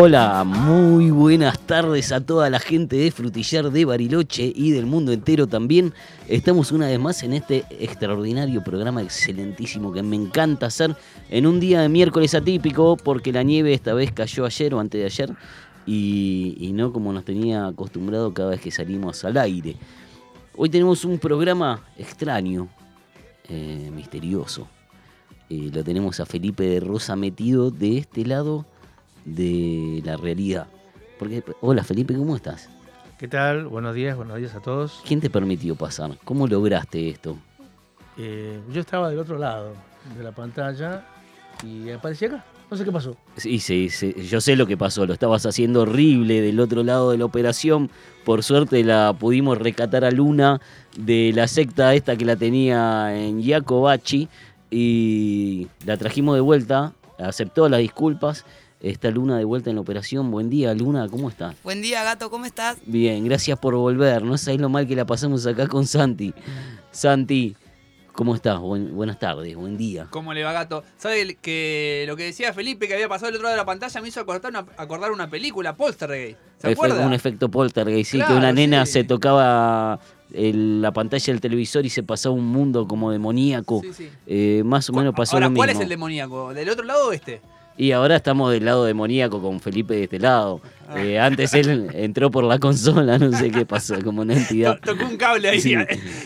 Hola, muy buenas tardes a toda la gente de Frutillar de Bariloche y del mundo entero también. Estamos una vez más en este extraordinario programa excelentísimo que me encanta hacer en un día de miércoles atípico porque la nieve esta vez cayó ayer o antes de ayer y, no como nos tenía acostumbrado cada vez que salimos al aire. Hoy tenemos un programa extraño, eh, misterioso. Eh, lo tenemos a Felipe de Rosa metido de este lado de la realidad. Porque, hola Felipe, ¿cómo estás? ¿Qué tal? Buenos días, buenos días a todos. ¿Quién te permitió pasar? ¿Cómo lograste esto? Eh, yo estaba del otro lado de la pantalla y aparecí acá. No sé qué pasó. Sí, sí, sí, yo sé lo que pasó, lo estabas haciendo horrible del otro lado de la operación. Por suerte la pudimos recatar a Luna de la secta esta que la tenía en Yacobachi y la trajimos de vuelta, aceptó las disculpas. Está Luna de vuelta en la operación. Buen día, Luna, ¿cómo estás? Buen día, gato, ¿cómo estás? Bien, gracias por volver. No sabéis lo mal que la pasamos acá con Santi. Santi, ¿cómo estás? Buen- buenas tardes, buen día. ¿Cómo le va, gato? ¿Sabe que lo que decía Felipe que había pasado del otro lado de la pantalla me hizo acordar una, acordar una película, Poltergeist? ¿Se Efe- acuerda? Un efecto poltergeist, sí, que una nena sí. se tocaba el- la pantalla del televisor y se pasaba un mundo como demoníaco. Sí, sí. Eh, más o menos pasó Ahora, lo ¿cuál mismo. es el demoníaco? ¿Del otro lado o este? Y ahora estamos del lado demoníaco con Felipe de este lado. Ah. Eh, antes él entró por la consola, no sé qué pasó, como una entidad. To- Tocó un cable ahí. Sí,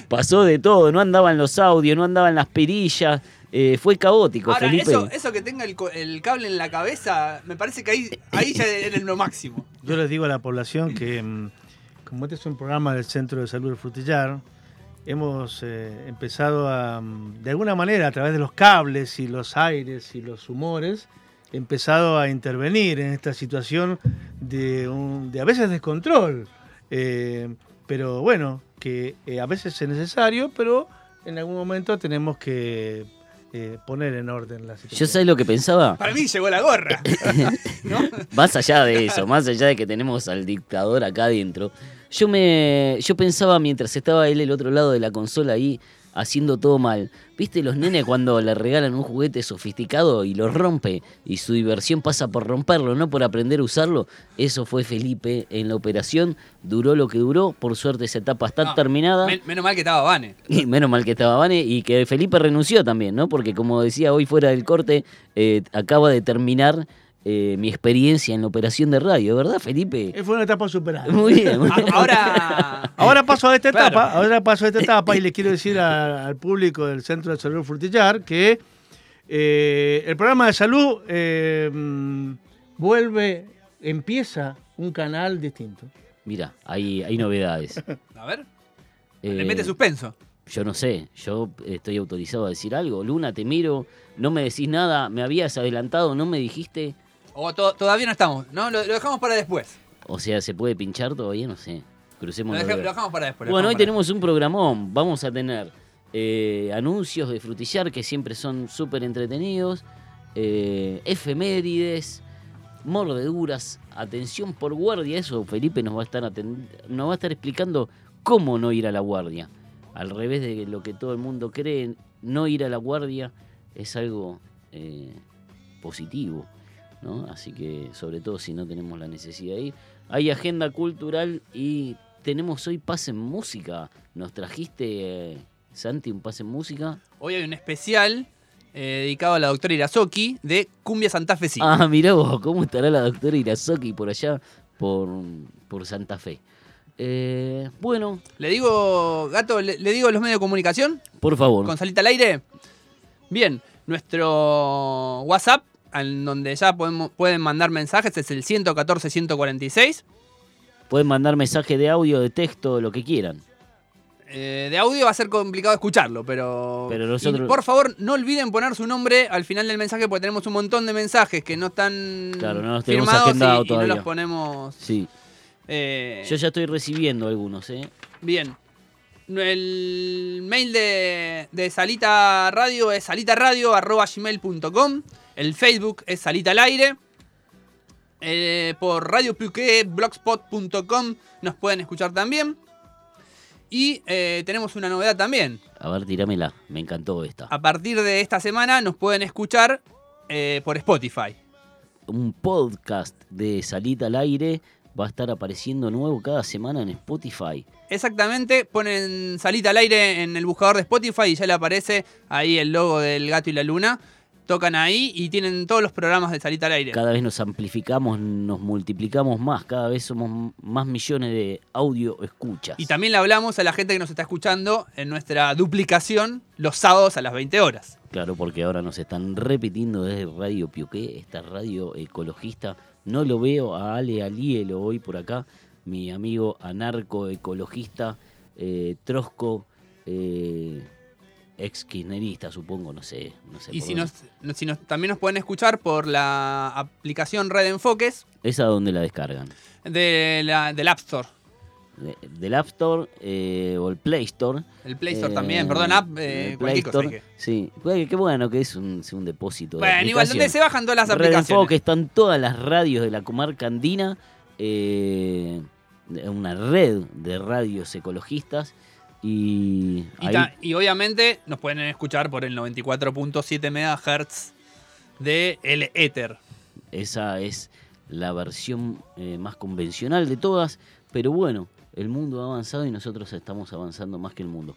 pasó de todo, no andaban los audios, no andaban las perillas. eh, fue caótico, Ahora, Felipe. eso, eso que tenga el, cable en la cabeza, me parece que ahí, ahí ya era lo máximo. Yo les digo a la población que, mm, como este es un programa del Centro de Salud del Frutillar, hemos eh, empezado a, mm, de alguna manera, a través de los cables y los aires y los humores, empezado a intervenir en esta situación de, un- de a veces descontrol. Eh, pero bueno, que eh, a veces es necesario, pero en algún momento tenemos que eh, poner en orden la situación. Yo sé lo que pensaba. Para mí llegó la gorra. ¿No? Más allá de eso, más allá de que tenemos al dictador acá adentro, yo me yo pensaba mientras estaba él el otro lado de la consola ahí haciendo todo mal. ¿Viste los nenes cuando le regalan un juguete sofisticado y lo rompe y su diversión pasa por romperlo, no por aprender a usarlo? Eso fue Felipe en la operación, duró lo que duró, por suerte esa etapa está No, terminada. men- menos mal que estaba Vane. Y menos mal que estaba Vane y que Felipe renunció también, ¿no? Porque como decía hoy fuera del corte, eh, acaba de terminar eh, mi experiencia en la operación de radio, ¿verdad, Felipe? Eh, Fue una etapa superada. Muy bien, muy bien. Ahora. Ahora paso a esta Claro. etapa, ahora paso a esta etapa y le quiero decir a- al público del Centro de Salud Frutillar que eh, el programa de salud eh, vuelve, empieza un canal distinto. Mira, hay, hay novedades. A ver, Eh, le mete suspenso. yo no sé, yo estoy autorizado a decir algo. Luna, te miro, no me decís nada, me habías adelantado, no me dijiste. O to- todavía no estamos, ¿no? Lo, lo dejamos para después. O sea, ¿se puede pinchar todavía? No sé. Crucemos Lo, deja- lo dejamos para después. Bueno, hoy tenemos un programón. Vamos a tener eh, anuncios de frutillar que siempre son súper entretenidos, eh, efemérides, mordeduras, atención por guardia. Eso Felipe nos va a estar nos va a estar explicando cómo no ir a la guardia. Al revés de lo que todo el mundo cree, no ir a la guardia es algo eh, positivo. ¿No? Así que, sobre todo si no tenemos la necesidad de ir. Hay agenda cultural y tenemos hoy Pase en Música. Nos trajiste, eh, Santi, un Pase en Música. Hoy hay un especial eh, dedicado a la doctora Irazoki de Cumbia Santa Fe. Ah, mirá vos, ¿cómo estará la doctora Irazoki por allá, por, por Santa Fe? Eh, bueno, Le digo, gato, le, le digo los medios de comunicación por favor. con salita al aire. Bien, nuestro WhatsApp, en donde ya podemos, pueden mandar mensajes, es el 114-146. Pueden mandar mensaje de audio, de texto, lo que quieran. Eh, de audio va a ser complicado escucharlo, pero. Pero nosotros- Y por favor, no olviden poner su nombre al final del mensaje, porque tenemos un montón de mensajes que no están Claro, no los tenemos firmados y- agendados y, no los ponemos. Sí, eh, yo ya estoy recibiendo algunos, ¿eh? Bien. El mail de, de Salita Radio es salitaradio.gmail.com. El Facebook es Salita al Aire. Eh, por radiopuque.blogspot.com nos pueden escuchar también. Y eh, tenemos una novedad también. A ver, tirámela, me encantó esta. A partir de esta semana nos pueden escuchar eh, por Spotify. un podcast de Salita al Aire va a estar apareciendo nuevo cada semana en Spotify. Exactamente, ponen salita al aire en el buscador de Spotify y ya le aparece ahí el logo del gato y la luna. Tocan ahí y tienen todos los programas de salita al aire. Cada vez nos amplificamos, nos multiplicamos más, cada vez somos más millones de audio escuchas. Y también le hablamos a la gente que nos está escuchando en nuestra duplicación los sábados a las 20 horas. Claro, porque ahora nos están repitiendo desde Radio Pioqué, esta radio ecologista. No lo veo a Ale Alielo hoy por acá, mi amigo anarco ecologista, eh, Trosco, eh, ex kirchnerista, supongo, no sé. No sé Y si nos, si nos- también nos pueden escuchar por la aplicación Red Enfoques ¿Esa dónde la descargan? de la, del App Store. De- del App Store eh, o el Play Store. El Play Store Eh, también, perdón, App, eh, el cualquier Play. Store. Sí, qué bueno que es un, un depósito. de Bueno, igual, ¿dónde se bajan todas las Red aplicaciones? Enfoque, están todas las radios de la comarca andina, eh, una red de radios ecologistas y, Y, ahí- ta- y obviamente nos pueden escuchar por el 94.7 MHz de el Ether. esa es la versión eh, más convencional de todas, pero bueno, el mundo ha avanzado y nosotros estamos avanzando más que el mundo.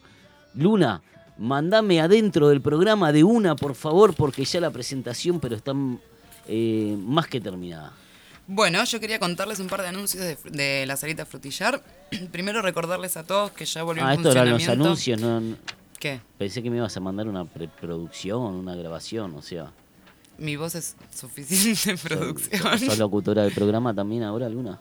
Luna, mandame adentro del programa de una, por favor, porque ya la presentación, pero está eh, más que terminada. Bueno, yo quería contarles un par de anuncios de, la salita frutillar. Primero recordarles a todos que ya volvió Ah, en esto eran los anuncios, no, no- ¿Qué? pensé que me ibas a mandar una preproducción, una grabación, o sea. Mi voz es suficiente producción. ¿Sos locutora del programa también ahora, Luna?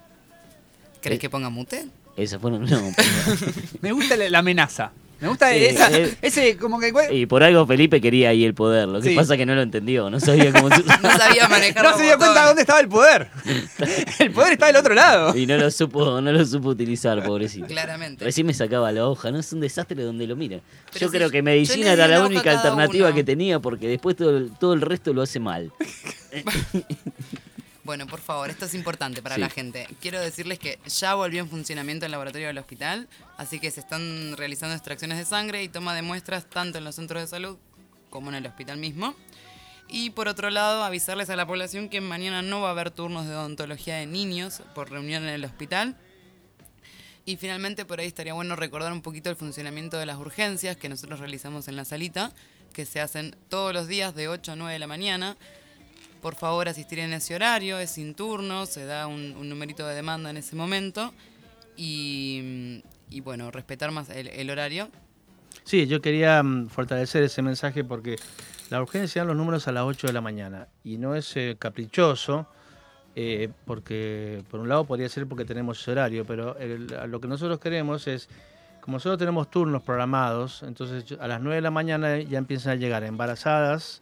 ¿Querés que ponga mute? Esa fue no, por- Me gusta la, la amenaza. Me gusta Sí, esa, eh. ese como que... Y por algo Felipe quería ahí el poder. Lo que Sí. pasa que no lo entendió, no sabía cómo No sabía manejar No se dio cuenta dónde estaba el poder. El poder está del otro lado. y no lo supo, no lo supo utilizar, pobrecito. Claramente. Recién me sacaba la hoja, no es un desastre donde lo miren. Pero yo si creo que medicina era la única alternativa uno. que tenía porque después todo el, todo el resto lo hace mal. Bueno, por favor, esto es importante para Sí. la gente. Quiero decirles que ya volvió en funcionamiento el laboratorio del hospital, así que se están realizando extracciones de sangre y toma de muestras tanto en los centros de salud como en el hospital mismo. Y por otro lado, avisarles a la población que mañana no va a haber turnos de odontología de niños por reunión en el hospital. Y finalmente por ahí estaría bueno recordar un poquito el funcionamiento de las urgencias que nosotros realizamos en la salita, que se hacen todos los días de 8 a 9 de la mañana. Por favor, asistir en ese horario, es sin turno, se da un, numerito de demanda en ese momento y, bueno, respetar más el, horario. Sí, yo quería mm, fortalecer ese mensaje porque la urgencia dan los números a las 8 de la mañana y no es eh, caprichoso, eh, porque por un lado podría ser porque tenemos ese horario, pero el- lo que nosotros queremos es, como nosotros tenemos turnos programados, entonces a las 9 de la mañana ya empiezan a llegar embarazadas,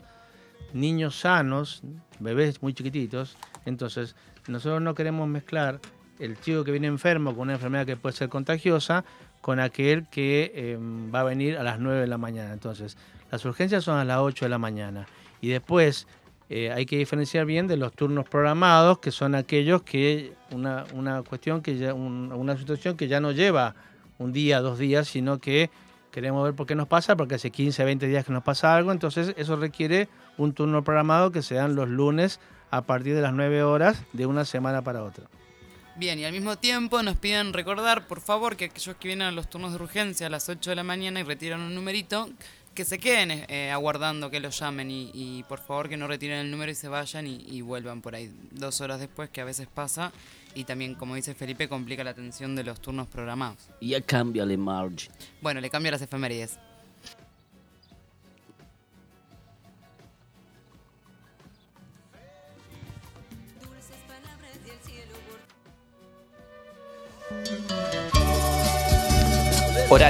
niños sanos, bebés muy chiquititos, entonces nosotros no queremos mezclar el chico que viene enfermo con una enfermedad que puede ser contagiosa con aquel que eh, va a venir a las 9 de la mañana. Entonces, las urgencias son a las 8 de la mañana. Y después eh, hay que diferenciar bien de los turnos programados, que son aquellos que una, una cuestión que ya, un- una situación que ya no lleva un día, dos días, sino que queremos ver por qué nos pasa, porque hace 15, 20 días que nos pasa algo, entonces eso requiere un turno programado que se dan los lunes a partir de las 9 horas de una semana para otra. Bien, y al mismo tiempo nos piden recordar, por favor, que aquellos que vienen a los turnos de urgencia a las 8 de la mañana y retiran un numerito, que se queden eh, aguardando que los llamen y, y por favor que no retiren el número y se vayan y, y vuelvan por ahí dos horas después, que a veces pasa. Y también, como dice Felipe, complica la atención de los turnos programados. Y a cambio le Marge. Bueno, le cambio las efemérides.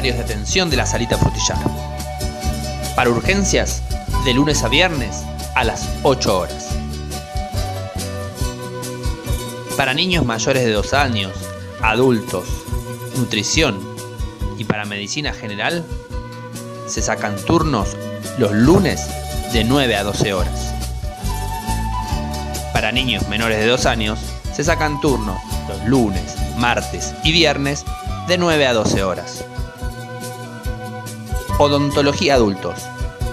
Horarios de atención de la salita frutillar. Para urgencias, de lunes a viernes a las 8 horas. Para niños mayores de 2 años, adultos, nutrición y para medicina general, se sacan turnos los lunes de 9 a 12 horas. Para niños menores de 2 años, se sacan turnos los lunes, martes y viernes de 9 a 12 horas. Odontología Adultos,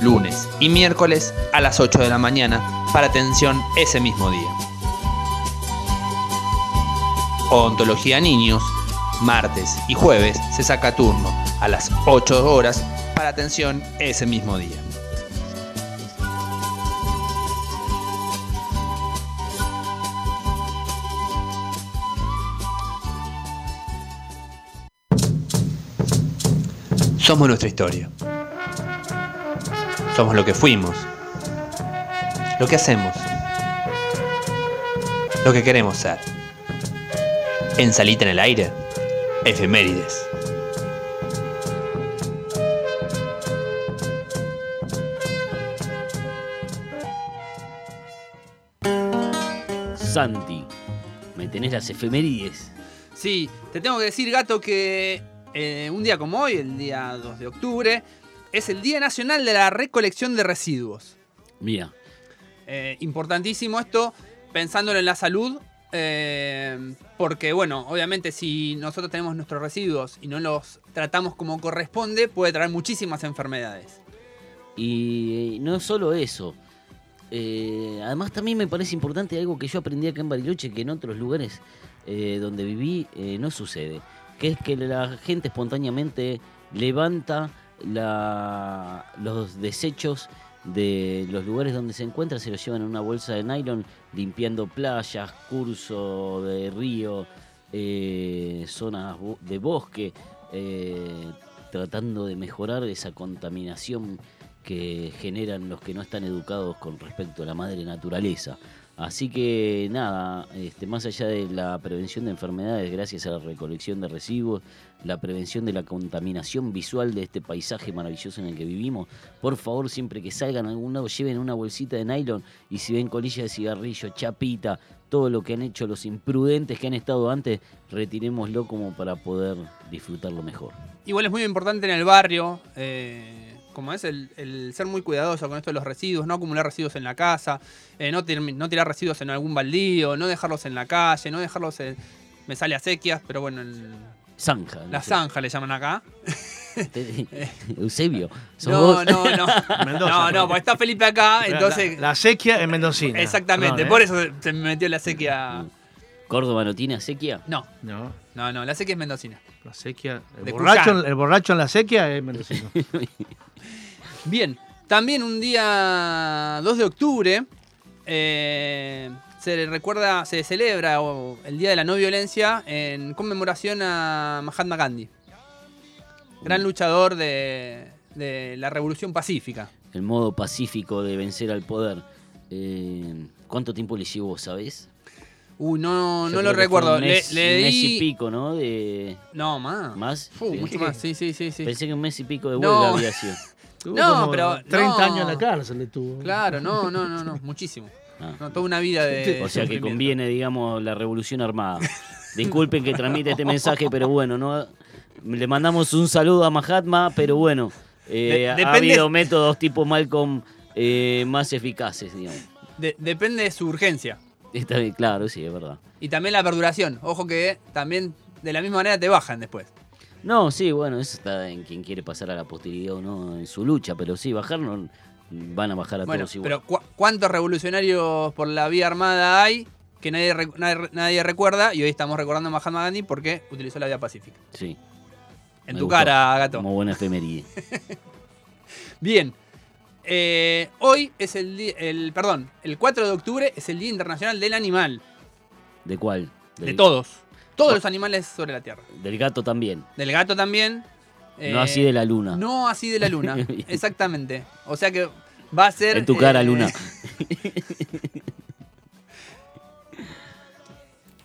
lunes y miércoles a las 8 de la mañana para atención ese mismo día. Odontología Niños, martes y jueves se saca turno a las 8 horas para atención ese mismo día. Somos nuestra historia. Somos lo que fuimos. Lo que hacemos. Lo que queremos ser. En Salita en el Aire, efemérides. Santi, me tenés las efemérides. Sí, te tengo que decir, gato, que eh, un día como hoy, el día 2 de octubre, es el Día Nacional de la Recolección de Residuos. Mira, Eh, importantísimo esto, pensándolo en la salud, eh, porque bueno, obviamente si nosotros tenemos nuestros residuos y no los tratamos como corresponde, puede traer muchísimas enfermedades. y no solo eso. eh, además también me parece importante algo que yo aprendí acá en Bariloche que en otros lugares eh, donde viví eh, no sucede. Que es que la gente espontáneamente levanta los desechos de los lugares donde se encuentra, se los llevan en una bolsa de nylon, limpiando playas, curso de río, eh, zonas de bosque, eh, tratando de mejorar esa contaminación que generan los que no están educados con respecto a la madre naturaleza. Así que nada, este, más allá de la prevención de enfermedades gracias a la recolección de residuos, la prevención de la contaminación visual de este paisaje maravilloso en el que vivimos, por favor siempre que salgan a algún lado lleven una bolsita de nylon y si ven colilla de cigarrillo, chapita, todo lo que han hecho los imprudentes que han estado antes, retirémoslo como para poder disfrutarlo mejor. Igual es muy importante en el barrio, eh, como es el, el ser muy cuidadoso con esto de los residuos, no acumular residuos en la casa, eh, no, tir- no tirar residuos en algún baldío, no dejarlos en la calle, no dejarlos en... Me sale a sequias, pero bueno, en Zanja. la zanja le llaman acá. Eusebio, ¿sos No, no, no. Mendoza, no, no, porque está Felipe acá, entonces... La, la sequía en Mendocina. Exactamente, Perdón, ¿eh? por eso se- me metió la sequía. ¿Córdoba no tiene sequía? No, No, no, no, la sequía es mendocina. la sequía. El De borracho, el borracho en la sequía es mendocino. Bien, también un día 2 de octubre eh, se recuerda, se celebra el Día de la No Violencia en conmemoración a Mahatma Gandhi, gran luchador de, de la Revolución Pacífica. El modo pacífico de vencer al poder. Eh, ¿Cuánto tiempo le llevó, sabes? Uy, no, Yo no lo recuerdo. Le, mes, le mes y di- pico, ¿no? De... No, más. ¿Más? Sí. mucho más. Sí, sí, sí, sí. Pensé que un mes y pico de No. huelga había sido. No, como pero 30 no. años en la cárcel le tuvo. Claro, no, no, no, no, muchísimo. Ah. No, toda una vida de. O sea que conviene, digamos, la revolución armada. Disculpen que transmite este mensaje, pero bueno, no le mandamos un saludo a Mahatma, pero bueno, eh, De- ha habido métodos tipo Malcolm eh, más eficaces, digamos. De- depende de su urgencia. Está bien, claro, sí, es verdad. Y también la perduración. Ojo que también de la misma manera te bajan después. No, sí, bueno, eso está en quien quiere pasar a la posteridad o no en su lucha, pero sí, bajar no, van a bajar a Bueno, todos igual. pero ¿cu- ¿cuántos revolucionarios por la vía armada hay que nadie, rec- nadie, nadie recuerda? Y hoy estamos recordando a Mahatma Gandhi porque utilizó la vía pacífica. Sí, En Me tu gustó. cara, gato. como buena efeméride. Bien. Eh, hoy es el, el. Perdón, el 4 de octubre es el Día Internacional del Animal. ¿De cuál? De todos. Todos los animales sobre la Tierra. Del gato también. Del gato también. no así de la luna. No así de la luna. Exactamente. O sea que va a ser. En tu cara, eh, luna.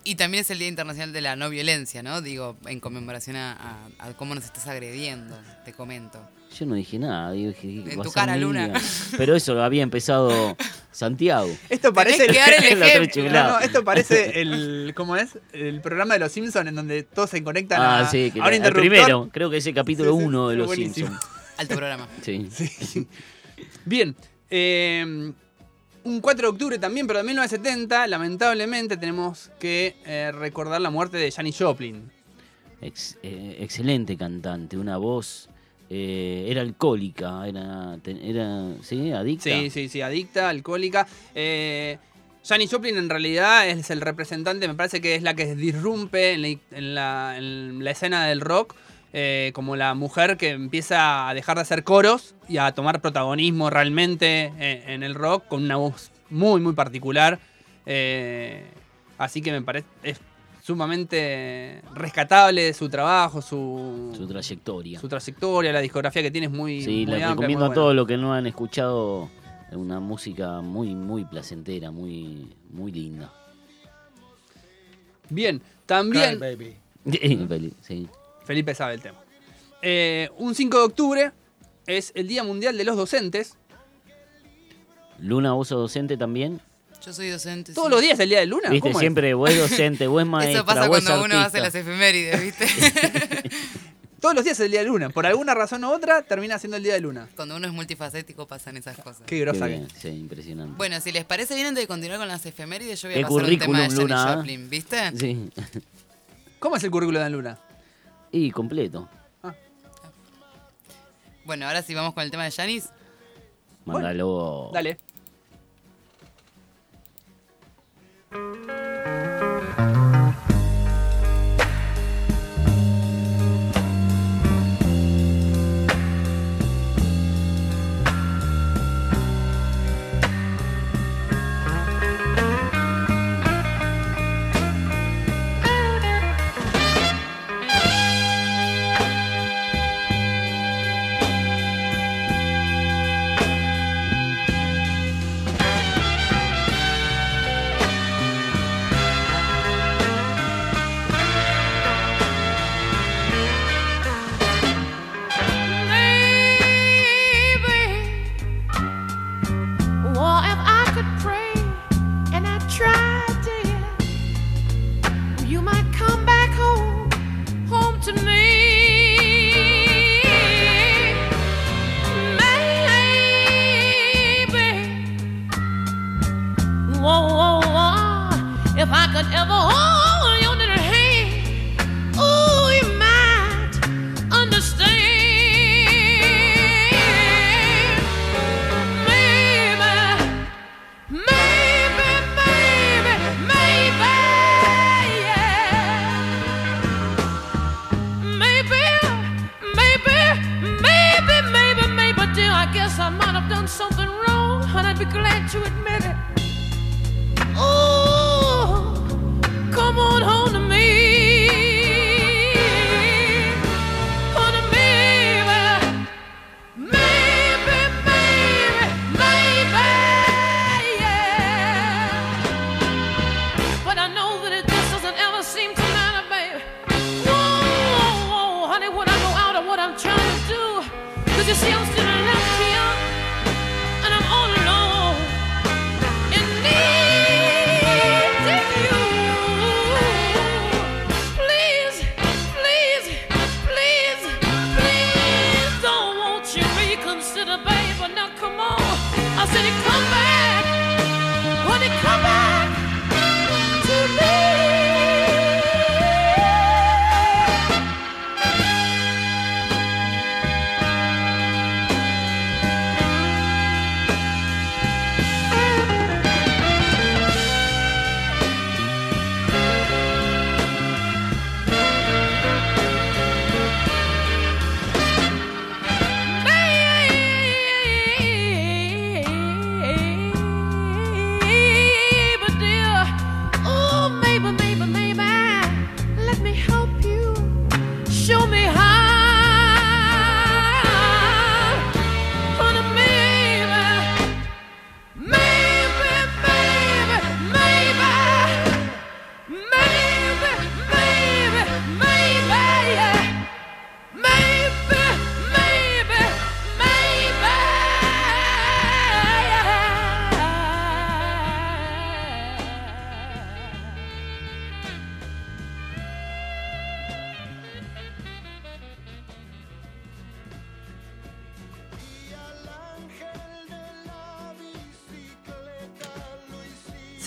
Y también es el Día Internacional de la No Violencia, ¿no? Digo, en conmemoración a, a- a cómo nos estás agrediendo, te comento. Yo no dije nada, digo, dije, En tu cara, Luna. Pero eso había empezado Santiago. Esto parece. que el truchulada. No, no, esto parece el. ¿Cómo es? El programa de los Simpsons en donde todos se conectan Ah, a, sí, que a un el primero, creo que ese capítulo Sí, sí, 1 de los buenísimo. Simpsons. Alto programa. Sí. Bien. eh, un 4 de octubre también, pero de 1970, lamentablemente tenemos que eh, recordar la muerte de Janis Joplin. Ex- eh, excelente cantante, una voz. Eh, era alcohólica, era, era sí, adicta. Sí, sí, sí, adicta, alcohólica. Eh, Janis Joplin en realidad es el representante, me parece que es la que disrumpe en la, en la- en la escena del rock, eh, como la mujer que empieza a dejar de hacer coros y a tomar protagonismo realmente en, en el rock con una voz muy, muy particular. Eh, así que me parece sumamente rescatable su trabajo, su, Su trayectoria. su trayectoria, la discografía que tiene es muy, Sí, muy les amplia, recomiendo muy a todos los que no han escuchado una música muy, muy placentera, muy, muy linda. Bien, Cry, también baby. sí. Felipe sabe el tema. Eh, un 5 de octubre es el Día Mundial de los Docentes. Luna, vos sos docente también. Yo soy docente. Todos sí. los días es el Día de Luna. Viste, ¿Cómo es? siempre vos es docente, vos es maestra, Eso pasa vos cuando uno hace las efemérides, ¿viste? Todos los días es el Día de Luna. Por alguna razón u otra termina siendo el Día de Luna. cuando uno es multifacético pasan esas cosas. Qué grosa que sí, impresionante. Bueno, si les parece bien antes de continuar con las efemérides, yo voy a Qué pasar un tema de currículum, Janis Luna, ¿eh? Joplin, ¿viste? Sí. ¿Cómo es el currículo de Luna? Y completo. Bueno, ahora sí vamos con el tema de Janis. Mándalo. Dale. Thank you.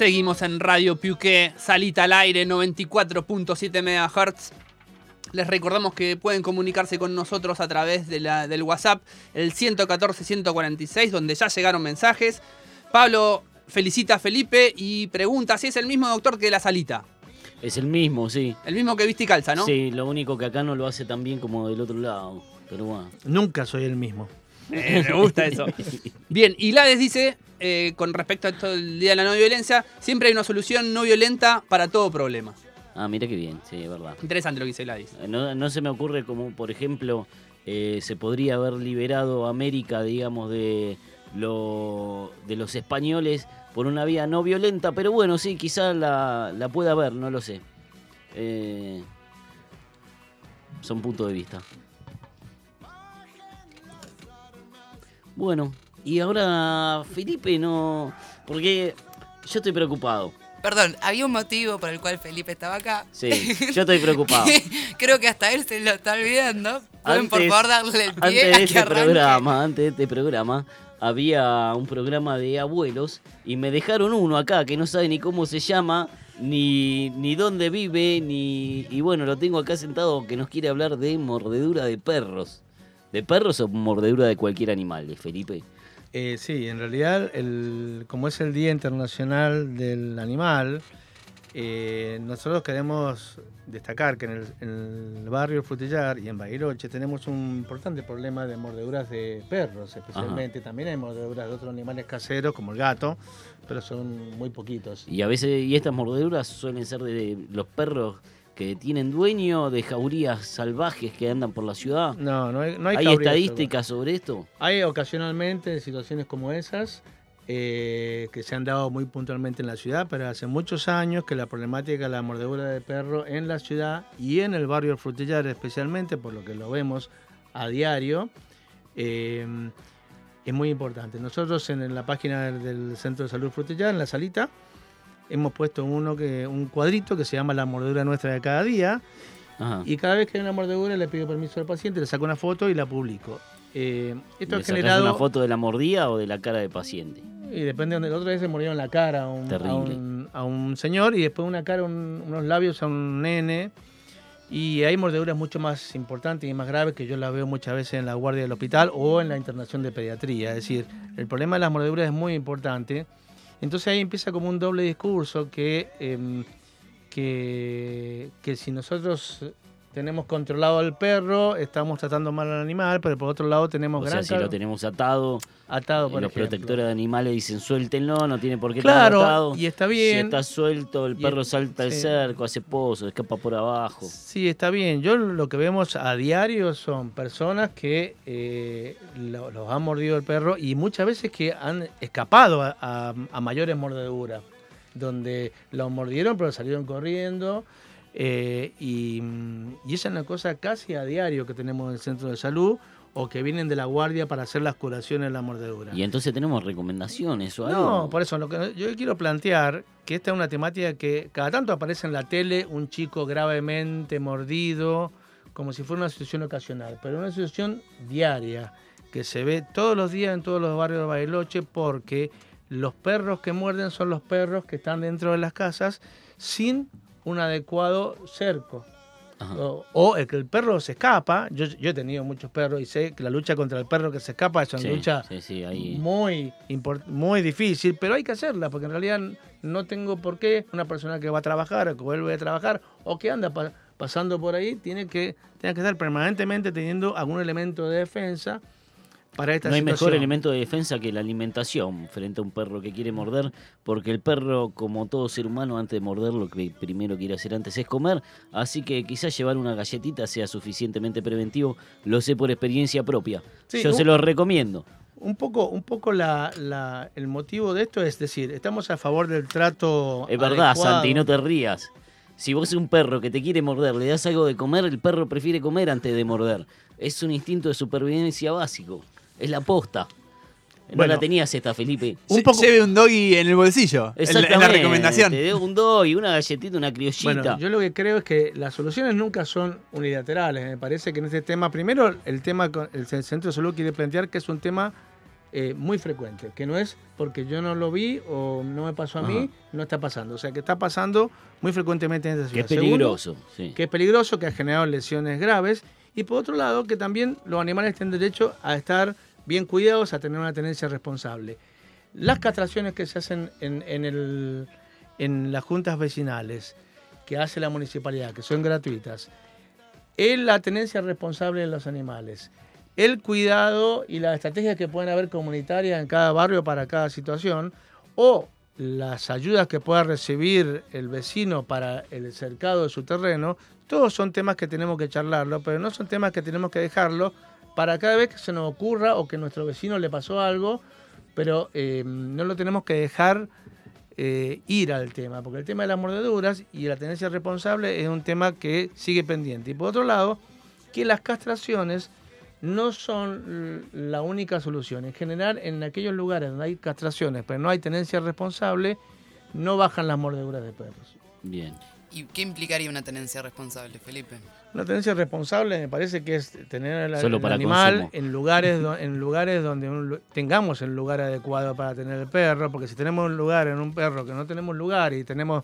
Seguimos en Radio Piuque, salita al aire 94.7 MHz. Les recordamos que pueden comunicarse con nosotros a través de la- del WhatsApp, el 114-146, donde ya llegaron mensajes. Pablo felicita a Felipe y pregunta si es el mismo doctor que la salita. Es el mismo, sí. El mismo que viste y calza, ¿no? Sí, lo único que acá no lo hace tan bien como del otro lado. Pero bueno. Nunca soy el mismo. Eh, me gusta eso. Bien, y Lades dice, eh, con respecto a esto del Día de la No Violencia, siempre hay una solución no violenta para todo problema. Ah, mira qué bien, sí, es verdad. Interesante lo que dice Gladys. Eh, No, no se me ocurre como, por ejemplo, eh, se podría haber liberado América, digamos, de, lo, de los españoles por una vía no violenta, pero bueno, sí, quizás la, la pueda haber, no lo sé. Eh, son puntos de vista. Bueno, y ahora Felipe no... Porque yo estoy preocupado. Perdón, había un motivo por el cual Felipe estaba acá. Sí, yo estoy preocupado. Creo que hasta él se lo está olvidando. Pueden por Antes- favor darle el pie antes de este programa, antes de este programa, había un programa de abuelos y me dejaron uno acá que no sabe ni cómo se llama, ni, ni dónde vive, ni. Y bueno, lo tengo acá sentado que nos quiere hablar de mordedura de perros. ¿De perros o mordedura de cualquier animal, Felipe? Eh, sí, en realidad, el, como es el Día Internacional del Animal, eh, nosotros queremos destacar que en el, en el barrio Frutillar y en Bariloche tenemos un importante problema de mordeduras de perros, especialmente. También hay mordeduras de otros animales caseros, como el gato, pero son muy poquitos. Y a veces, y estas mordeduras suelen ser de los perros que tienen dueño, de jaurías salvajes que andan por la ciudad. No, no hay, no hay, ¿Hay cabrías, estadísticas sobre esto? Hay ocasionalmente situaciones como esas eh, que se han dado muy puntualmente en la ciudad, pero hace muchos años que la problemática de la mordedura de perro en la ciudad y en el barrio del Frutillar especialmente, por lo que lo vemos a diario, eh, es muy importante. Nosotros en la página del Centro de Salud Frutillar, en la salita, hemos puesto uno que, un cuadrito que se llama La mordedura nuestra de cada día, Ajá. y cada vez que hay una mordedura le pido permiso al paciente, le saco una foto y la publico. Eh, esto ¿Le ha generado... una foto de la mordida o de la cara del paciente? Y depende de donde. La otra vez se en la cara a un, a Terrible. un, a un señor y después una cara, un- unos labios a un nene. Y hay mordeduras mucho más importantes y más graves que yo las veo muchas veces en la guardia del hospital o en la internación de pediatría. Es decir, el problema de las mordeduras es muy importante. Entonces ahí empieza como un doble discurso que, em, que, que si nosotros tenemos controlado al perro, estamos tratando mal al animal, pero por otro lado tenemos O gran sea, si lo tenemos atado, atado, por los ejemplo. protectores de animales dicen suéltenlo, no tiene por qué estar atado. y está Si bien. está suelto, el perro salta sí. cerco, hace pozo, escapa por abajo. Sí, está bien. Yo lo que vemos a diario son personas que eh, lo- los ha mordido el perro y muchas veces que han escapado a, a- a mayores mordeduras, donde los mordieron pero salieron corriendo. Eh, y, mm, y esa es una cosa casi a diario que tenemos en el centro de salud o que vienen de la guardia para hacer las curaciones de la mordedura. Y entonces tenemos recomendaciones o algo. No, por eso lo que yo quiero plantear que esta es una temática que cada tanto aparece en la tele un chico gravemente mordido, como si fuera una situación ocasional, pero una situación diaria que se ve todos los días en todos los barrios de Bariloche porque los perros que muerden son los perros que están dentro de las casas sin un adecuado cerco. O, o el que el perro se escapa, yo, yo he tenido muchos perros y sé que la lucha contra el perro que se escapa es una Sí, lucha sí, sí, ahí. muy, muy difícil, pero hay que hacerla, porque en realidad no tengo por qué una persona que va a trabajar o que vuelve a trabajar o que anda pa- pasando por ahí tiene que, tiene que estar permanentemente teniendo algún elemento de defensa para esta No hay situación. mejor elemento de defensa que la alimentación frente a un perro que quiere morder, porque el perro, como todo ser humano, antes de morder, lo que primero quiere hacer antes es comer, así que quizás llevar una galletita sea suficientemente preventivo, lo sé por experiencia propia. Sí, Yo un- se lo recomiendo. Un poco, un poco la, la- el motivo de esto es decir, estamos a favor del trato. Es verdad, adecuado. Santi, no te rías. Si vos es un perro que te quiere morder, le das algo de comer, el perro prefiere comer antes de morder. Es un instinto de supervivencia básico. Es la posta. No Bueno. la tenías esta, Felipe. Un poco- Lleve un doggy en el bolsillo. En la, en la recomendación. Te un dog y una galletita, una criollita. Bueno, yo lo que creo es que las soluciones nunca son unilaterales. Me parece que en este tema, primero, el tema, con- el Centro de Salud quiere plantear que es un tema eh, muy frecuente, que no es porque yo no lo vi o no me pasó a mí, no está pasando. O sea, que está pasando muy frecuentemente en esta que ciudad. es peligroso. sí. que es peligroso, que ha generado lesiones graves. Y por otro lado, que también los animales tienen derecho a estar bien cuidados, a tener una tenencia responsable. las castraciones que se hacen en, en el- en las juntas vecinales que hace la municipalidad, que son gratuitas, es la tenencia responsable de los animales, el cuidado y las estrategias que pueden haber comunitarias en cada barrio para cada situación, o las ayudas que pueda recibir el vecino para el cercado de su terreno, todos son temas que tenemos que charlarlo, pero no son temas que tenemos que dejarlo para cada vez que se nos ocurra o que a nuestro vecino le pasó algo, pero eh, no lo tenemos que dejar eh, ir al tema, porque el tema de las mordeduras y la tenencia responsable es un tema que sigue pendiente. Y por otro lado, que las castraciones no son la única solución. En general, en aquellos lugares donde hay castraciones, pero no hay tenencia responsable, no bajan las mordeduras de perros. Bien. ¿Y qué implicaría una tenencia responsable, Felipe? Una tenencia responsable me parece que es tener el, Solo el para animal consumo. en lugares, do- en lugares donde un tengamos el lugar adecuado para tener el perro, porque si tenemos un lugar en un perro que no tenemos lugar y tenemos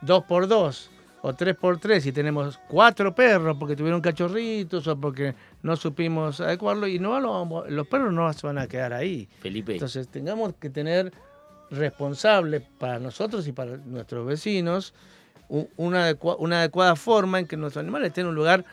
dos por dos o tres por tres y tenemos cuatro perros porque tuvieron cachorritos o porque no supimos adecuarlo y no lo vamos- los perros no se van a quedar ahí. Felipe. Entonces tengamos que tener responsable para nosotros y para nuestros vecinos una, adecua- una adecuada forma en que nuestros animales estén en un lugar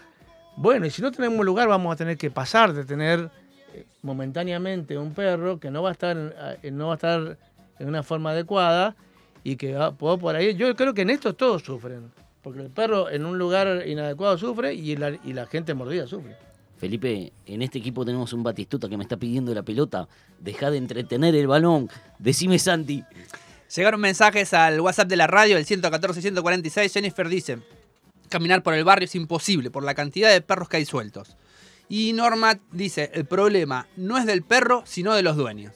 bueno. Y si no tenemos lugar vamos a tener que pasar de tener eh, momentáneamente un perro que no va a estar, eh, no va a estar en una forma adecuada y que va por ahí. Yo creo que en esto todos sufren. Porque el perro en un lugar inadecuado sufre y la, y la gente mordida sufre. Felipe, en este equipo tenemos un Batistuta que me está pidiendo la pelota. Deja de entretener el balón. Decime, Santi. Llegaron mensajes al WhatsApp de la radio, el 114-146. Jennifer dice: Caminar por el barrio es imposible por la cantidad de perros que hay sueltos. Y Norma dice: El problema no es del perro, sino de los dueños.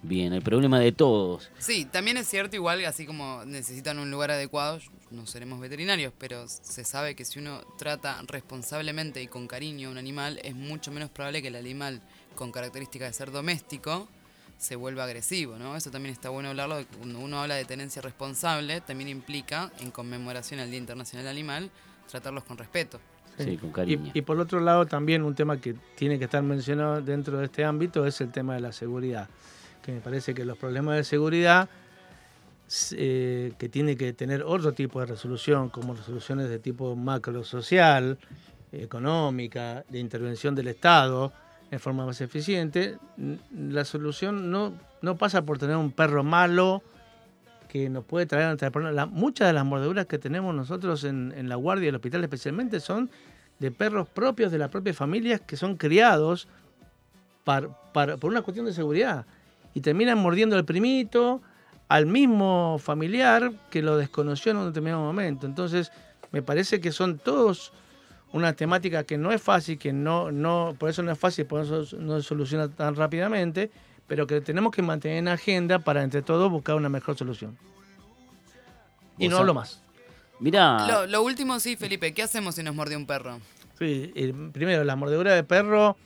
Bien, el problema de todos. Sí, también es cierto, igual, así como necesitan un lugar adecuado, no seremos veterinarios, pero se sabe que si uno trata responsablemente y con cariño a un animal, es mucho menos probable que el animal con características de ser doméstico se vuelva agresivo, ¿no? Eso también está bueno hablarlo, de que cuando uno habla de tenencia responsable, también implica, en conmemoración al Día Internacional del Animal, tratarlos con respeto. Sí, con cariño. y por otro lado, también un tema que tiene que estar mencionado dentro de este ámbito es el tema de la seguridad. Que me parece que los problemas de seguridad eh, que tiene que tener otro tipo de resolución, como resoluciones de tipo macro social, económica, de intervención del Estado en forma más eficiente, la solución no, no pasa por tener un perro malo que nos puede traer, problemas. La- muchas de las mordeduras que tenemos nosotros en, en la guardia del hospital especialmente son de perros propios de las propias familias que son criados par- par- por una cuestión de seguridad y terminan mordiendo al primito, al mismo familiar que lo desconoció en un determinado momento. Entonces, me parece que son todos una temática que no es fácil, que no, no, por eso no es fácil, por eso no se soluciona tan rápidamente, pero que tenemos que mantener en agenda para entre todos buscar una mejor solución. Y no hablo más. Mirá, Lo, lo último, sí, Felipe, ¿qué hacemos si nos mordió un perro? Sí, eh, primero, las mordeduras de perro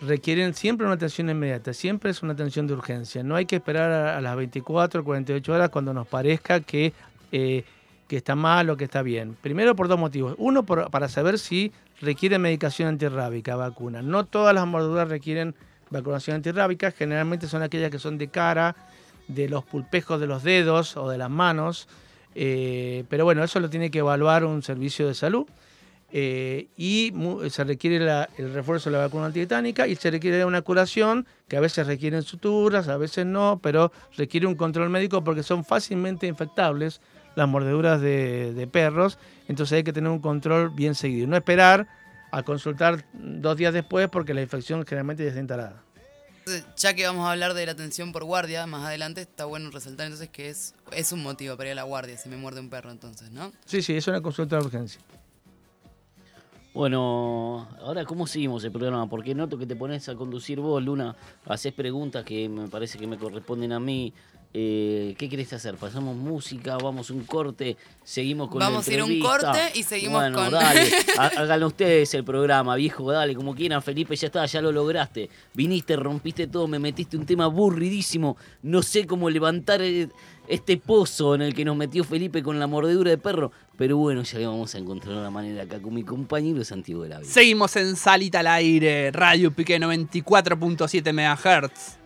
requieren siempre una atención inmediata, siempre es una atención de urgencia. No hay que esperar a, a las 24 o 48 horas cuando nos parezca que, eh, que está mal o que está bien. Primero por dos motivos. Uno, para saber si requiere medicación antirrábica, vacuna. No todas las mordeduras requieren vacunación antirrábica, generalmente son aquellas que son de cara, de los pulpejos de los dedos o de las manos. Eh, pero bueno, eso lo tiene que evaluar un servicio de salud. Eh, y se requiere el refuerzo de la vacuna antitetánica y se requiere una curación que a veces requieren suturas, a veces no, pero requiere un control médico porque son fácilmente infectables las mordeduras de, de perros, entonces hay que tener un control bien seguido. No esperar a consultar dos días después porque la infección generalmente ya está instalada. Ya que vamos a hablar de la atención por guardia más adelante, está bueno resaltar entonces que es, es un motivo para ir a la guardia si me muerde un perro entonces, ¿no? Sí, sí, es una consulta de urgencia. Bueno, ahora cómo seguimos el programa, porque noto que te pones a conducir vos, Luna, haces preguntas que me parece que me corresponden a mí. Eh, ¿Qué querés hacer? ¿Pasamos música? ¿Vamos a un corte? ¿Seguimos con Vamos a la ir a un entrevista? corte y seguimos bueno, con- dale, há- háganlo ustedes el programa, viejo, dale, como quieran, Felipe, ya está, ya lo lograste. Viniste, rompiste todo, me metiste un tema aburridísimo. No sé cómo levantar eh, este pozo en el que nos metió Felipe con la mordedura de perro, pero bueno, ya le vamos a encontrar una manera acá con mi compañero Santiago de la Vida. Seguimos en Salita al Aire, Radio Pique 94.7 MHz.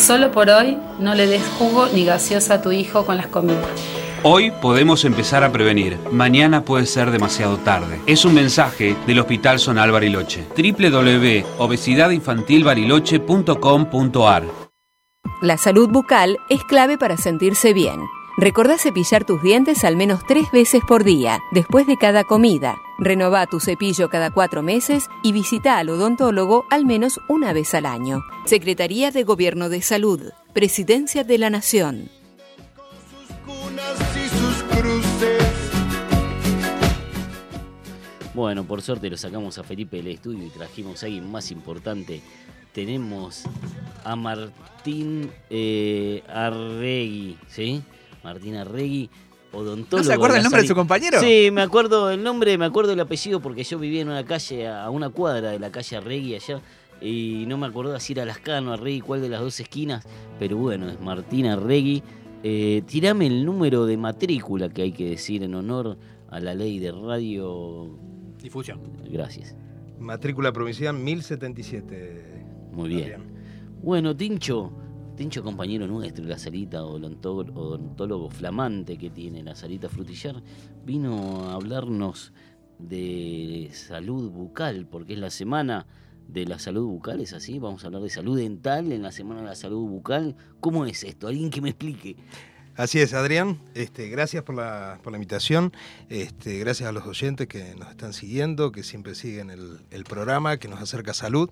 Solo por hoy no le des jugo ni gaseosa a tu hijo con las comidas. Hoy podemos empezar a prevenir. Mañana puede ser demasiado tarde. Es un mensaje del Hospital Zonal Bariloche. www.obesidadinfantilbariloche.com.ar La salud bucal es clave para sentirse bien. Recordá cepillar tus dientes al menos tres veces por día, después de cada comida. Renová tu cepillo cada cuatro meses y visita al odontólogo al menos una vez al año. Secretaría de Gobierno de Salud. Presidencia de la Nación. Bueno, por suerte lo sacamos a Felipe del estudio y trajimos a alguien más importante. Tenemos a Martín eh, Arregui, ¿sí? Martín Arregui, odontólogo. ¿No se acuerda el nombre de su compañero? Sí, me acuerdo el nombre, me acuerdo el apellido porque yo vivía en una calle, a una cuadra de la calle Arregui allá. Y no me acuerdo si era Lascano, Arregui, cuál de las dos esquinas. Pero bueno, es Martín Arregui. Eh, tirame el número de matrícula que hay que decir en honor a la ley de radio. Difusión. Gracias. Matrícula provincial 1077. Muy bien. Bueno, Tincho, Tincho compañero nuestro, la salita odontólogo, flamante que tiene la salita frutillar, vino a hablarnos de salud bucal, porque es la semana de la salud bucal, ¿es así? Vamos a hablar de salud dental en la semana de la salud bucal. ¿Cómo es esto? Alguien que me explique. Así es, Adrián. Este, gracias por la, por la invitación. Este, gracias a los oyentes que nos están siguiendo, que siempre siguen el, el programa, que nos acerca salud,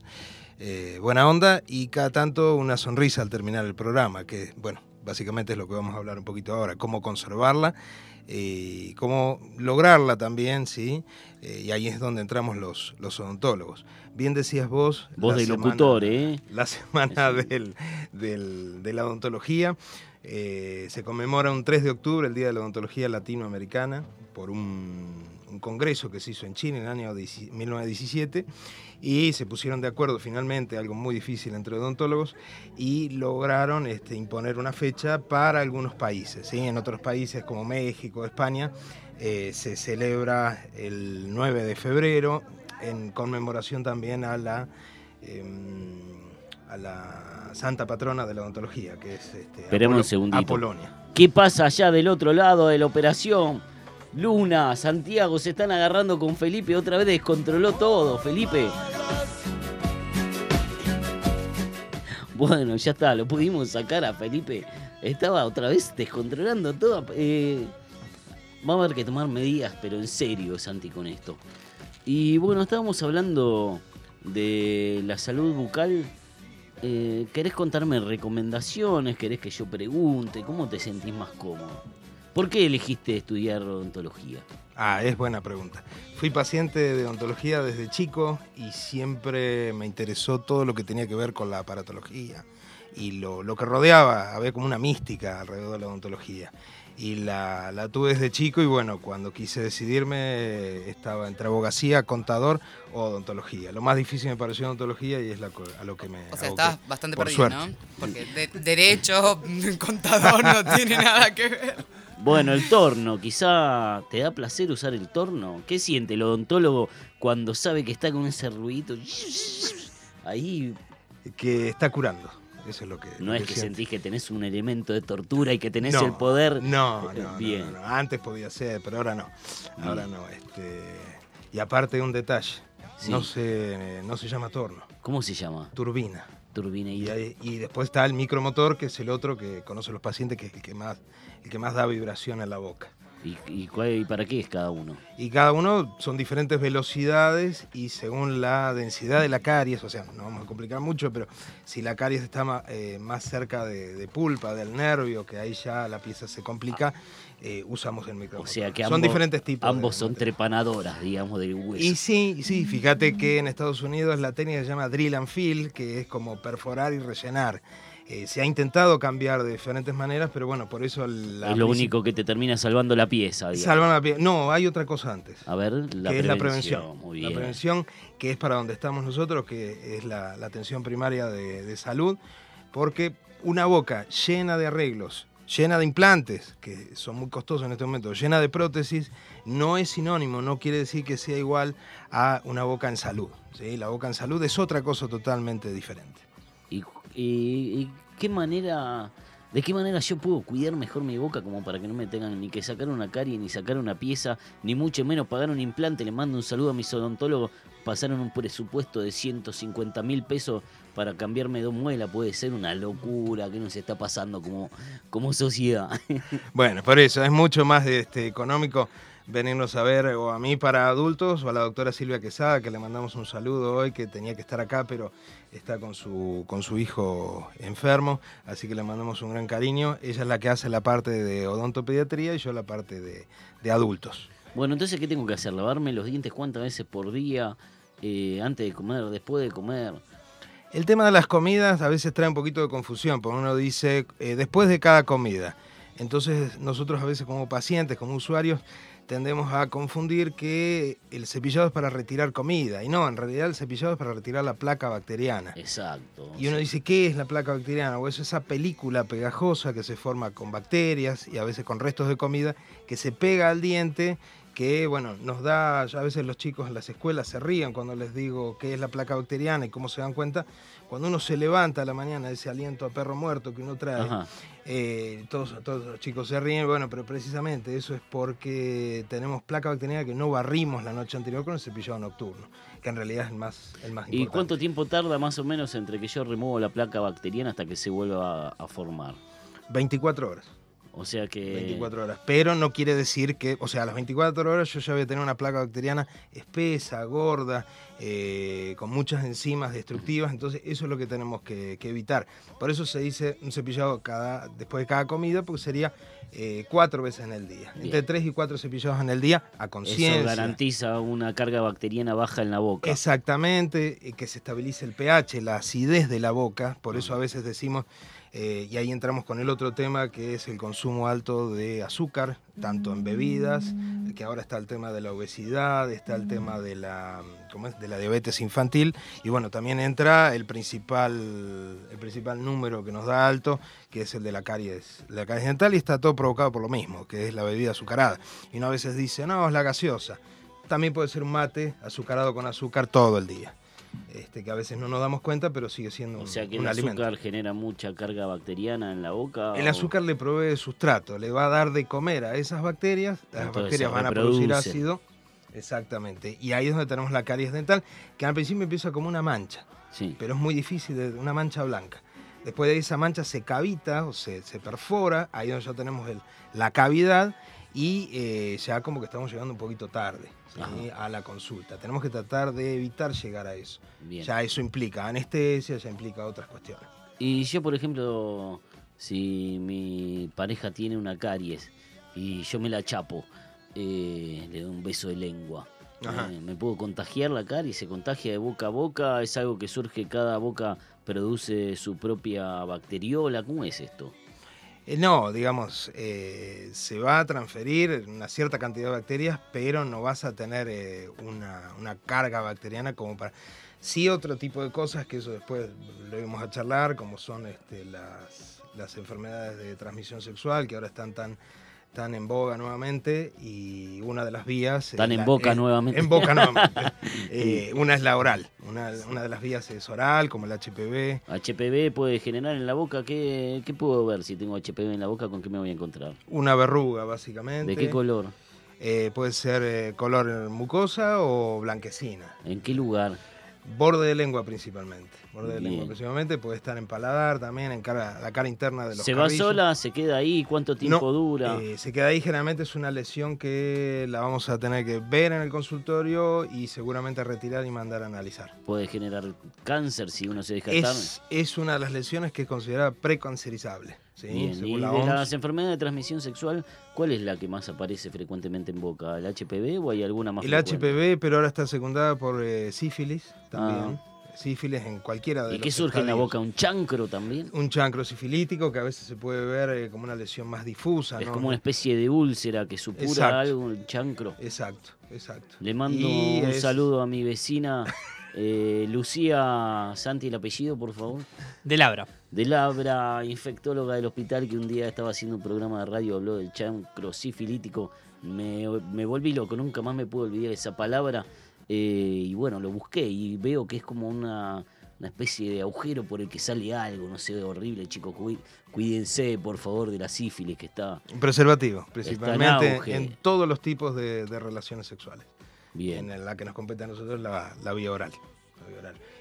eh, buena onda y cada tanto una sonrisa al terminar el programa, que bueno, básicamente es lo que vamos a hablar un poquito ahora, cómo conservarla y cómo lograrla también, ¿sí? Eh, y ahí es donde entramos los, los odontólogos. Bien decías vos. La de semana- locutor, ¿eh? La semana del, del- de la odontología. Eh, se conmemora un 3 de octubre, el Día de la Odontología Latinoamericana, por un, congreso que se hizo en Chile en el año 10 1917 y se pusieron de acuerdo finalmente, algo muy difícil entre odontólogos, y lograron este, imponer una fecha para algunos países. ¿sí? En otros países como México, España, eh, se celebra el 9 de febrero en conmemoración también a la... em, a la santa patrona de la odontología, que es este, Esperemos un Apolo- segundito. Apolonia. ¿Qué pasa allá del otro lado de la operación? Luna, Santiago, se están agarrando con Felipe. Otra vez descontroló todo, Felipe. Bueno, ya está, lo pudimos sacar a Felipe. Estaba otra vez descontrolando todo. Eh, va a haber que tomar medidas, pero en serio, Santi, con esto. Y bueno, estábamos hablando de la salud bucal. Eh, ¿Querés contarme recomendaciones? ¿Querés que yo pregunte? ¿Cómo te sentís más cómodo? ¿Por qué elegiste estudiar odontología? Ah, es buena pregunta. Fui paciente de odontología desde chico y siempre me interesó todo lo que tenía que ver con la aparatología y lo, lo que rodeaba, había como una mística alrededor de la odontología. Y la, la tuve desde chico y bueno, cuando quise decidirme estaba entre abogacía, contador o odontología. Lo más difícil me pareció odontología y es la co- a lo que me... O sea, aboqué, estás bastante por perdido, suerte. ¿no? Porque de- derecho, contador no tiene nada que ver. Bueno, el torno, quizá te da placer usar el torno. ¿Qué siente el odontólogo cuando sabe que está con ese ruidito? Ahí Que está curando. Eso es lo que... no lo es que sentís que tenés un elemento de tortura y que tenés No, el poder. No, Eh, no, Bien. no. Antes podía ser, pero ahora no. Ahora Bien. no. Este... Y aparte un detalle. Sí. No, se, no se llama torno, ¿Cómo se llama? turbina. Turbina Y, y después está el micromotor, que es el otro que conocen los pacientes, que es el que más, el que más da vibración en la boca. ¿Y, y cuál- y para qué es cada uno? Y cada uno son diferentes velocidades y según la densidad de la caries, o sea, no vamos a complicar mucho, pero si la caries está ma- eh, más cerca de, de pulpa, del nervio, que ahí ya la pieza se complica, eh, usamos el O micromotor. sea que son ambos, diferentes tipos. ambos son trepanadoras, digamos, del hueso. Y sí, sí, fíjate que en Estados Unidos la técnica se llama drill and fill, que es como perforar y rellenar. Eh, se ha intentado cambiar de diferentes maneras, pero bueno, por eso la es lo único que te termina salvando la pieza, digamos. Salvan la piel. No, hay otra cosa antes. A ver, la que es la prevención. prevención. Muy La bien. prevención, que es para donde estamos nosotros, que es la, la atención primaria de, de salud, porque una boca llena de arreglos, llena de implantes, que son muy costosos en este momento, llena de prótesis, no es sinónimo, no quiere decir que sea igual a una boca en salud. ¿sí? La boca en salud es otra cosa totalmente diferente. Y, qué manera, de qué manera yo puedo cuidar mejor mi boca como para que no me tengan ni que sacar una carie, ni sacar una pieza, ni mucho menos pagar un implante. Le mando un saludo a mis odontólogos. Pasaron un presupuesto de 150 mil pesos para cambiarme dos muelas. Puede ser una locura que nos está pasando como, como sociedad. Bueno, por eso es mucho más este, económico venirnos a ver o a mí para adultos o a la doctora Silvia Quesada, que le mandamos un saludo hoy, que tenía que estar acá, pero está con su, con su hijo enfermo, así que le mandamos un gran cariño. Ella es la que hace la parte de odontopediatría y yo la parte de, de adultos. Bueno, entonces, ¿qué tengo que hacer? ¿Lavarme los dientes cuántas veces por día? Eh, antes de comer, después de comer. El tema de las comidas a veces trae un poquito de confusión, porque uno dice eh, después de cada comida. Entonces nosotros a veces como pacientes, como usuarios, tendemos a confundir que el cepillado es para retirar comida. Y no, en realidad el cepillado es para retirar la placa bacteriana. Exacto. Y uno dice, ¿qué es la placa bacteriana? O es esa película pegajosa que se forma con bacterias y a veces con restos de comida que se pega al diente que bueno, nos da, a veces los chicos en las escuelas se ríen cuando les digo qué es la placa bacteriana y cómo se dan cuenta, cuando uno se levanta a la mañana, ese aliento a perro muerto que uno trae, Ajá. Eh, todos, todos los chicos se ríen, bueno, pero precisamente eso es porque tenemos placa bacteriana que no barrimos la noche anterior con el cepillado nocturno, que en realidad es el más, el más ¿Y importante. cuánto tiempo tarda más o menos entre que yo remuevo la placa bacteriana hasta que se vuelva a, a formar? 24 horas. O sea que... 24 horas. Pero no quiere decir que, o sea, a las 24 horas yo ya voy a tener una placa bacteriana espesa, gorda, eh, con muchas enzimas destructivas. Entonces, eso es lo que tenemos que, que evitar. Por eso se dice un cepillado cada, después de cada comida, porque sería eh, cuatro veces en el día. Entre tres y cuatro cepillados en el día, a Eso conciencia. garantiza una carga bacteriana baja en la boca. Exactamente, que se estabilice el pH, la acidez de la boca, por eso a veces decimos, eh, y ahí entramos con el otro tema que es el consumo alto de azúcar, tanto en bebidas, que ahora está el tema de la obesidad, está el tema de la, ¿cómo es? de la diabetes infantil, y bueno, también entra el principal, el principal número que nos da alto, que es el de la caries, la caries dental, y está todo provocado por lo mismo, que es la bebida azucarada. Y uno a veces dice, no, es la gaseosa. También puede ser un mate azucarado con azúcar todo el día. Este, que a veces no nos damos cuenta, pero sigue siendo un, O sea que el alimento. azúcar genera mucha carga bacteriana en la boca. El o- azúcar le provee sustrato, le va a dar de comer a esas bacterias, las Entonces bacterias van a producir ácido. Exactamente. Y ahí es donde tenemos la caries dental, que al principio empieza como una mancha, Sí. pero es muy difícil, una mancha blanca. Después de ahí esa mancha se cavita o se, se perfora, ahí donde ya tenemos el- la cavidad y eh, ya como que estamos llegando un poquito tarde ¿sí? a la consulta. Tenemos que tratar de evitar llegar a eso. Bien. Ya eso implica anestesia, ya implica otras cuestiones. Y yo, por ejemplo, si mi pareja tiene una caries y yo me la chapo, eh, le doy un beso de lengua. Eh, ¿Me puedo contagiar la caries? ¿Se contagia de boca a boca? ¿Es algo que surge cada boca produce su propia bacteriola? ¿Cómo es esto? Eh, no, digamos, eh, se va a transferir una cierta cantidad de bacterias, pero no vas a tener eh, una, una carga bacteriana como para... Sí, otro tipo de cosas que eso después lo íbamos a charlar, como son este, las, las enfermedades de transmisión sexual, que ahora están tan, tan en boga nuevamente, y una de las vías... Tan es en la- boca es- nuevamente. En boca nuevamente. Eh, una es la oral, una, una de las vías es oral, como el HPV. HPV puede generar en la boca. ¿Qué, qué puedo ver si tengo HPV en la boca? ¿Con qué me voy a encontrar? Una verruga, básicamente. ¿De qué color? Eh, puede ser eh, color mucosa o blanquecina. ¿En qué lugar? Borde de lengua principalmente. Borde de lengua principalmente. Puede estar en paladar también, en cara, la cara interna de los ¿Se va sola? ¿Se queda ahí? ¿Cuánto tiempo No, dura? eh, se queda ahí, generalmente es una lesión que la vamos a tener que ver en el consultorio y seguramente retirar y mandar a analizar. Puede generar cáncer si uno se deja. Es, es una de las lesiones que es considerada precancerizable. ¿Sí? Bien, Según y la de las enfermedades de transmisión sexual, ¿cuál es la que más aparece frecuentemente en boca? ¿El HPV o hay alguna más El frecuente? HPV, pero ahora está secundada por eh, sífilis también. Sífilis en cualquiera de Ah. ¿Y los qué surge en la boca? ¿Un chancro también? Un chancro sifilítico que a veces se puede ver eh, como una lesión más difusa. Es ¿no? como una especie de úlcera que supura Exacto. algo, el chancro. Exacto, exacto. Le mando Y un es- saludo a mi vecina eh, Lucía Santi, el apellido, por favor. De Labra. De Labra, infectóloga del hospital, que un día estaba haciendo un programa de radio, habló del chancro sifilítico. Me, me volví loco, nunca más me pude olvidar esa palabra. eh, y bueno, lo busqué y veo que es como una una especie de agujero por el que sale algo, no sé, horrible, chicos. cuí- Cuídense, por favor, de la sífilis que está. Preservativo, Está en principalmente auge. en, todos los tipos de, de relaciones sexuales. Bien. En la que nos compete a nosotros la, la vía oral.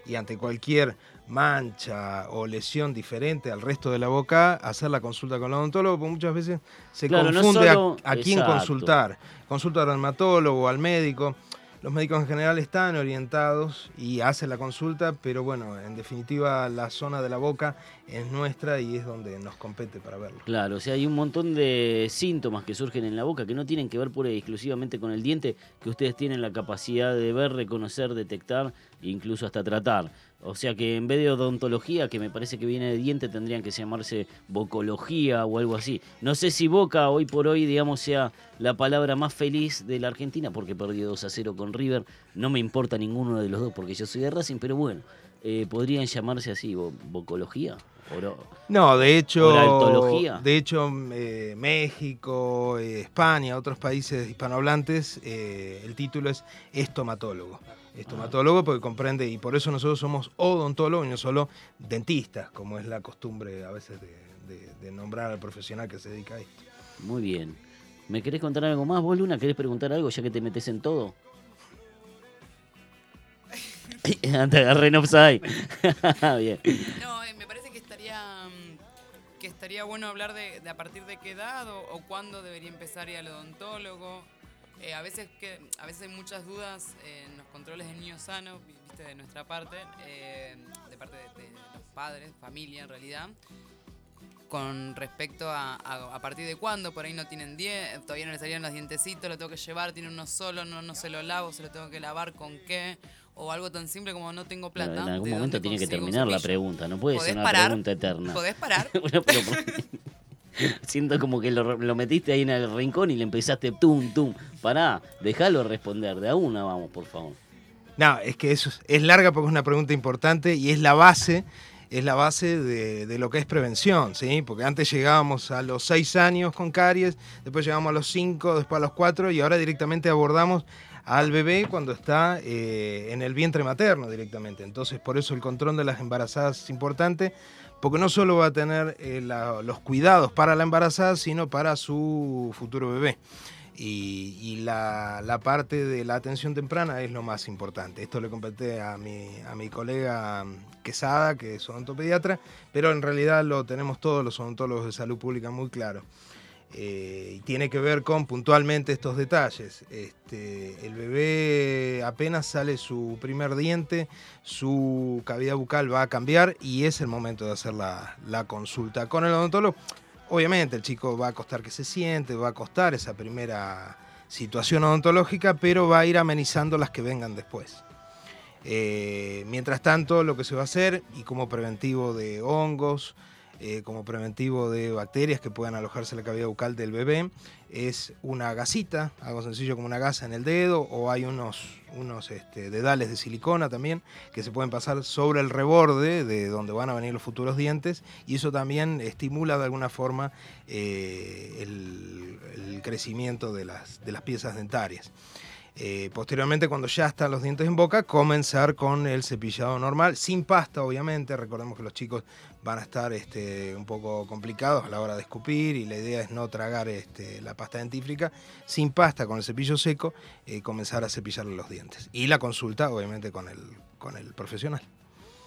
Y ante cualquier mancha o lesión diferente al resto de la boca, hacer la consulta con el odontólogo, porque muchas veces se Claro, confunde a- solo- a, quién consultar. Consulta al dermatólogo o al médico. Los médicos en general están orientados y hacen la consulta, pero bueno, en definitiva la zona de la boca es nuestra y es donde nos compete para verlo. Claro, o sea, hay un montón de síntomas que surgen en la boca que no tienen que ver pura y exclusivamente con el diente, que ustedes tienen la capacidad de ver, reconocer, detectar e incluso hasta tratar. O sea que en vez de odontología, que me parece que viene de diente, tendrían que llamarse bocología o algo así. No sé si boca hoy por hoy, digamos, sea la palabra más feliz de la Argentina, porque perdió 2 a 0 con River. No me importa ninguno de los dos, porque yo soy de Racing, pero bueno, eh, podrían llamarse así, bo- bocología. Oro- No, de hecho, de hecho eh, México, eh, España, otros países hispanohablantes, eh, el título es estomatólogo. Estomatólogo porque comprende, y por eso nosotros somos odontólogos y no solo dentistas, como es la costumbre a veces de, de- de nombrar al profesional que se dedica a esto. Muy bien. ¿Me querés contar algo más, vos, Luna? ¿Querés preguntar algo ya que te metes en todo? te agarré en offside. bien. No, estaría bueno hablar de, a partir de qué edad o, cuándo debería empezar ir al odontólogo. Eh, a veces que a veces hay muchas dudas en los controles de niños sanos, vi- viste, de nuestra parte, eh, de parte de, los padres, familia en realidad, con respecto a, a, partir de cuándo, por ahí no tienen dientes, todavía no le salieron los dientecitos, lo tengo que llevar, tiene uno solo, no, no se lo lavo, se lo tengo que lavar con qué, o algo tan simple como no tengo Pero plata. en algún ¿de momento tiene que terminar la pregunta. No puede ¿Podés ser una parar? pregunta eterna. ¿Podés parar? Bueno, pero por- Siento como que lo, lo metiste ahí en el rincón y le empezaste tum, tum. Pará, déjalo responder. De a una vamos, por favor. No, es que eso es, es larga porque es una pregunta importante y es la base, es la base de, de lo que es prevención, ¿sí? Porque antes llegábamos a los 6 años con caries, después llegamos a los 5, después a los 4 y ahora directamente abordamos al bebé cuando está eh, en el vientre materno directamente. Entonces, por eso el control de las embarazadas es importante, porque no solo va a tener eh, los cuidados para la embarazada, sino para su futuro bebé. Y, la, parte de la atención temprana es lo más importante. Esto le compete a mi, a mi colega Quesada, que es odontopediatra, pero en realidad lo tenemos todos los odontólogos de salud pública muy claro. Eh, y tiene que ver con puntualmente estos detalles. Este, el bebé apenas sale su primer diente, su cavidad bucal va a cambiar y es el momento de hacer la, consulta con el odontólogo. Obviamente el chico va a costar que se siente, va a costar esa primera situación odontológica, pero va a ir amenizando las que vengan después. Eh, mientras tanto, lo que se va a hacer, y como preventivo de hongos, eh, como preventivo de bacterias que puedan alojarse en la cavidad bucal del bebé, es una gasita, algo sencillo como una gasa en el dedo, o hay unos, unos este, dedales de silicona también que se pueden pasar sobre el reborde de donde van a venir los futuros dientes, y eso también estimula de alguna forma eh, el, el crecimiento de las, de las piezas dentarias. Eh, posteriormente, cuando ya están los dientes en boca, comenzar con el cepillado normal, sin pasta, obviamente. Recordemos que los chicos van a estar este, un poco complicados a la hora de escupir y la idea es no tragar este, la pasta dentífrica. Sin pasta, con el cepillo seco, eh, comenzar a cepillarle los dientes. Y la consulta, obviamente, con el, con el profesional.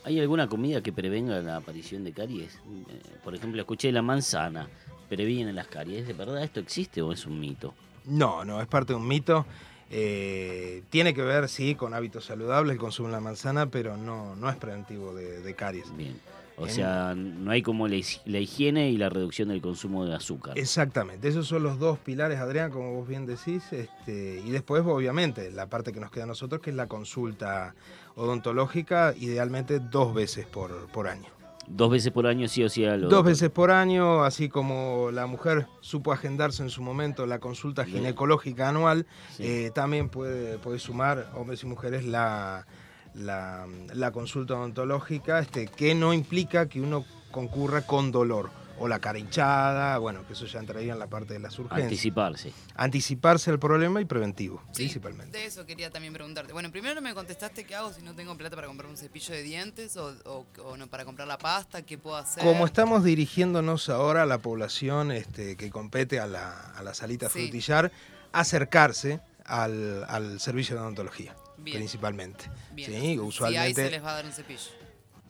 ¿Hay alguna comida que prevenga la aparición de caries? Eh, Por ejemplo, escuché la manzana. ¿Previene las caries? ¿De verdad esto existe o es un mito? No, no, es parte de un mito. Eh, tiene que ver, sí, con hábitos saludables, el consumo de la manzana, pero no, no es preventivo de, de caries. Bien. O En- sea, no hay como la, la higiene y la reducción del consumo de azúcar. Exactamente, esos son los dos pilares, Adrián, como vos bien decís. Este, y después, obviamente, la parte que nos queda a nosotros, que es la consulta odontológica, idealmente dos veces por, por año. Dos veces por año sí o sí Dos veces por año, así como la mujer supo agendarse en su momento la consulta ginecológica anual, Sí. eh, también puede, puede sumar, hombres y mujeres, la, la, la consulta odontológica, este, que no implica que uno concurra con dolor. O la cara hinchada, bueno, que eso ya entraría en la parte de las urgencias. Anticiparse. Anticiparse al problema y preventivo, Sí, principalmente. De eso quería también preguntarte. Bueno, primero no me contestaste qué hago si no tengo plata para comprar un cepillo de dientes o, o- o no para comprar la pasta, qué puedo hacer. Como estamos dirigiéndonos ahora a la población este, que compete a la, a la salita Sí. frutillar, acercarse al, al servicio de odontología, Bien. principalmente. Bien. ¿sí? Si ahí Usualmente. se les va a dar un cepillo.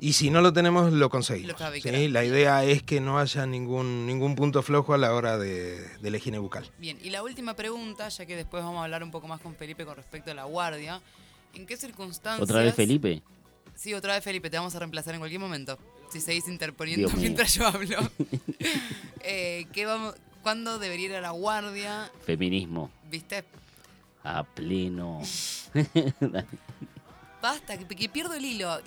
Y si no lo tenemos, lo conseguimos. Lo está ¿sí? La idea es que no haya ningún, ningún punto flojo a la hora de, de la higiene bucal. Bien, y la última pregunta, ya que después vamos a hablar un poco más con Felipe con respecto a la guardia. ¿En qué circunstancias... ¿Otra vez Felipe? Sí, otra vez Felipe, te vamos a reemplazar en cualquier momento. Si seguís interponiendo Dios mío. mientras yo hablo. Eh, ¿qué vamos, ¿Cuándo debería ir a la guardia? Feminismo. ¿Viste? A pleno. Basta, que, que pierdo el hilo.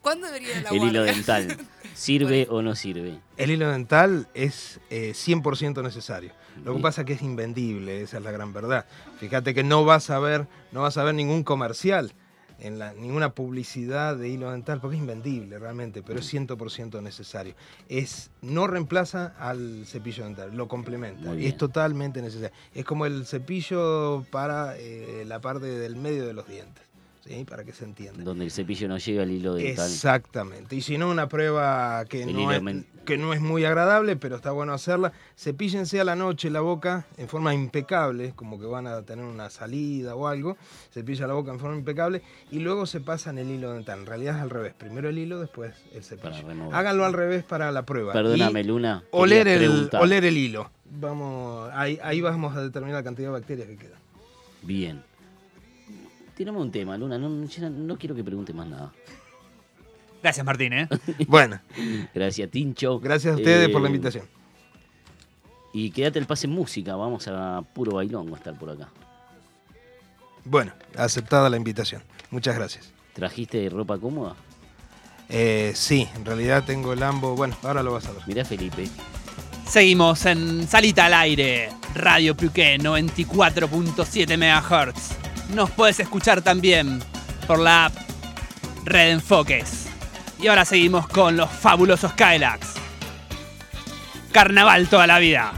¿Y ¿Cuándo debería ir a la El guardia? hilo dental. ¿Sirve o no sirve? El hilo dental es eh, 100% necesario. Lo que pasa es que es invendible, esa es la gran verdad. Fíjate que no vas a ver, no vas a ver ningún comercial, en la, ninguna publicidad de hilo dental, porque es invendible realmente, pero es 100% necesario. Es, no reemplaza al cepillo dental, lo complementa. Es totalmente necesario. Es como el cepillo para eh, la parte del medio de los dientes, ¿sí? para que se entienda. Donde el cepillo no llega al hilo dental. Exactamente. Y si no, una prueba que El no, es, que no es muy agradable, pero está bueno hacerla. Cepíllense a la noche la boca en forma impecable, como que van a tener una salida o algo. Cepilla la boca en forma impecable y luego se pasan el hilo dental. En realidad es al revés. Primero el hilo, después el cepillo. Háganlo al revés para la prueba. Perdóname, Y Luna. Oler el, oler el hilo. Vamos, ahí, ahí vamos a determinar la cantidad de bacterias que quedan. Bien. Tirame un tema, Luna. No, yo no- no quiero que pregunte más nada. Gracias, Martín, ¿eh? Bueno, Gracias, Tincho. gracias a ustedes por la Eh, invitación. Y quédate el pase en música. Vamos a puro bailón a estar por acá. Bueno, aceptada la invitación. Muchas gracias. ¿Trajiste ropa cómoda? Eh, sí, en realidad tengo el ambo. Bueno, ahora lo vas a ver. Mirá, Felipe. Seguimos en Salita al Aire, Radio Pluqué 94.7 MHz. Nos puedes escuchar también por la app Red Enfoques. Y ahora seguimos con los fabulosos Kylax. Carnaval toda la vida.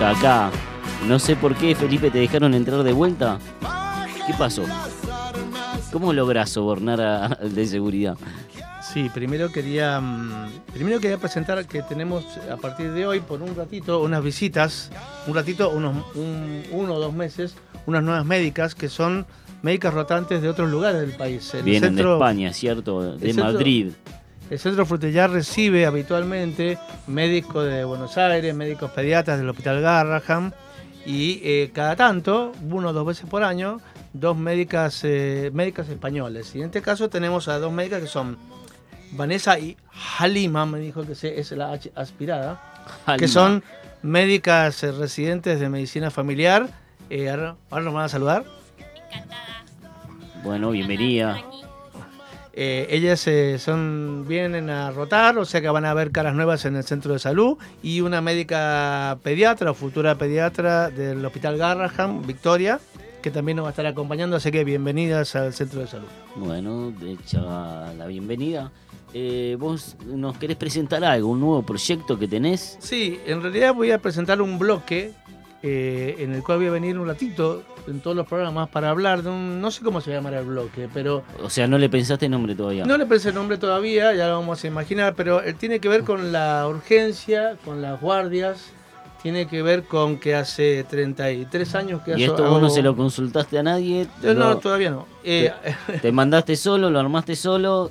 Vuelta acá. No sé por qué, Felipe, te dejaron entrar de vuelta. ¿Qué pasó? ¿Cómo lográs sobornar al de seguridad? Sí, primero quería, mm, primero quería presentar que tenemos a partir de hoy, por un ratito, unas visitas, un ratito, unos, un- uno o dos meses, unas nuevas médicas que son médicas rotantes de otros lugares del país. El Vienen de centro- España, ¿cierto? De centro- Madrid. El Centro Frutillar recibe habitualmente médicos de Buenos Aires, médicos pediatras del Hospital Garraham y eh, cada tanto, uno o dos veces por año, dos médicas, eh, médicas españoles. Y en este caso tenemos a dos médicas que son Vanessa y Halima, me dijo que se- es la H aspirada, que son médicas eh, residentes de medicina familiar. Eh, ahora, ahora nos van a saludar. Bueno, bienvenida. Eh, ellas eh, son vienen a rotar, o sea que van a ver caras nuevas en el centro de salud y una médica pediatra o futura pediatra del Hospital Garraham, Victoria, que también nos va a estar acompañando, así que bienvenidas al centro de salud. Bueno, hecha la bienvenida. Eh, ¿Vos nos querés presentar algo, un nuevo proyecto que tenés? Sí, en realidad voy a presentar un bloque eh, en el cual voy a venir un ratito en todos los programas para hablar de un, no sé cómo se llamará el bloque, pero O sea, no le pensaste nombre todavía. No le pensé el nombre todavía, ya lo vamos a imaginar, pero eh, tiene que ver con la urgencia, con las guardias, tiene que ver con que hace 33 años que ¿Y hago- esto vos no hago- se lo consultaste a nadie? No, Lo- todavía no. Eh, ¿Te mandaste solo, lo armaste solo?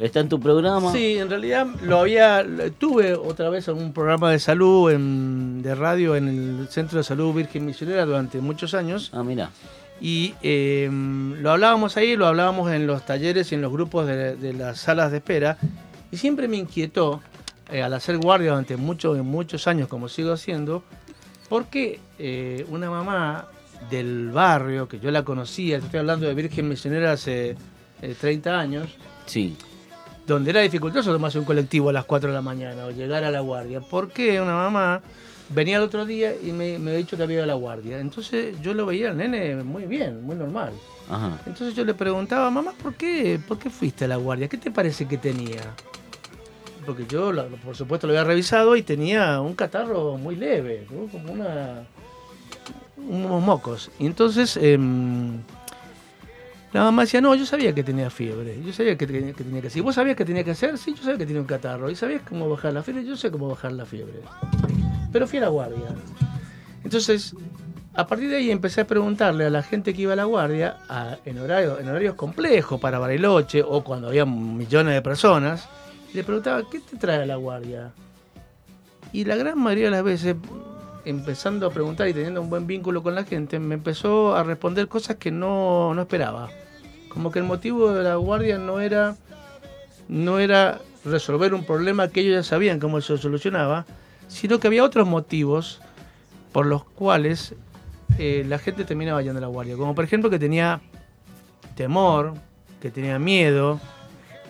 ¿Está en tu programa? sí, en realidad lo había, tuve otra vez en un programa de salud en- de radio en el Centro de Salud Virgen Misionera durante muchos años. Ah, mira. Y eh, lo hablábamos ahí, lo hablábamos en los talleres y en los grupos de, de las salas de espera. Y siempre me inquietó, eh, al hacer guardia durante muchos, muchos años, como sigo haciendo, porque eh, una mamá del barrio, que yo la conocía, estoy hablando de Virgen Misionera hace eh, 30 años, Sí. Donde era dificultoso tomarse un colectivo a las 4 de la mañana o llegar a la guardia. Porque una mamá venía el otro día y me, me había dicho que había ido a la guardia. Entonces yo lo veía al nene muy bien, muy normal. Ajá. Entonces yo le preguntaba, mamá, ¿por qué, ¿por qué fuiste a la guardia? ¿Qué te parece que tenía? Porque yo, por supuesto, lo había revisado y tenía un catarro muy leve, ¿no? como una, unos mocos. Y entonces em, la mamá decía, no, yo sabía que tenía fiebre, yo sabía que tenía que, tenía hacer. ¿Y vos sabías que tenía que hacer? Sí, yo sabía que tenía un catarro. ¿Y sabías cómo bajar la fiebre? Yo sé cómo bajar la fiebre. Pero fui a la guardia. Entonces, a partir de ahí empecé a preguntarle a la gente que iba a la guardia, en, horario- en horarios complejos para Bariloche o cuando había millones de personas, le preguntaba, ¿qué te trae a la guardia? Y la gran mayoría de las veces, empezando a preguntar y teniendo un buen vínculo con la gente, me empezó a responder cosas que no, no esperaba. Como que el motivo de la guardia no era, no era resolver un problema que ellos ya sabían cómo se solucionaba, sino que había otros motivos por los cuales eh, la gente terminaba yendo a la guardia. Como por ejemplo que tenía temor, que tenía miedo,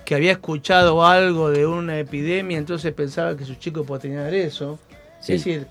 que había escuchado algo de una epidemia, entonces pensaba que su chico podía tener eso. Sí. Es decir,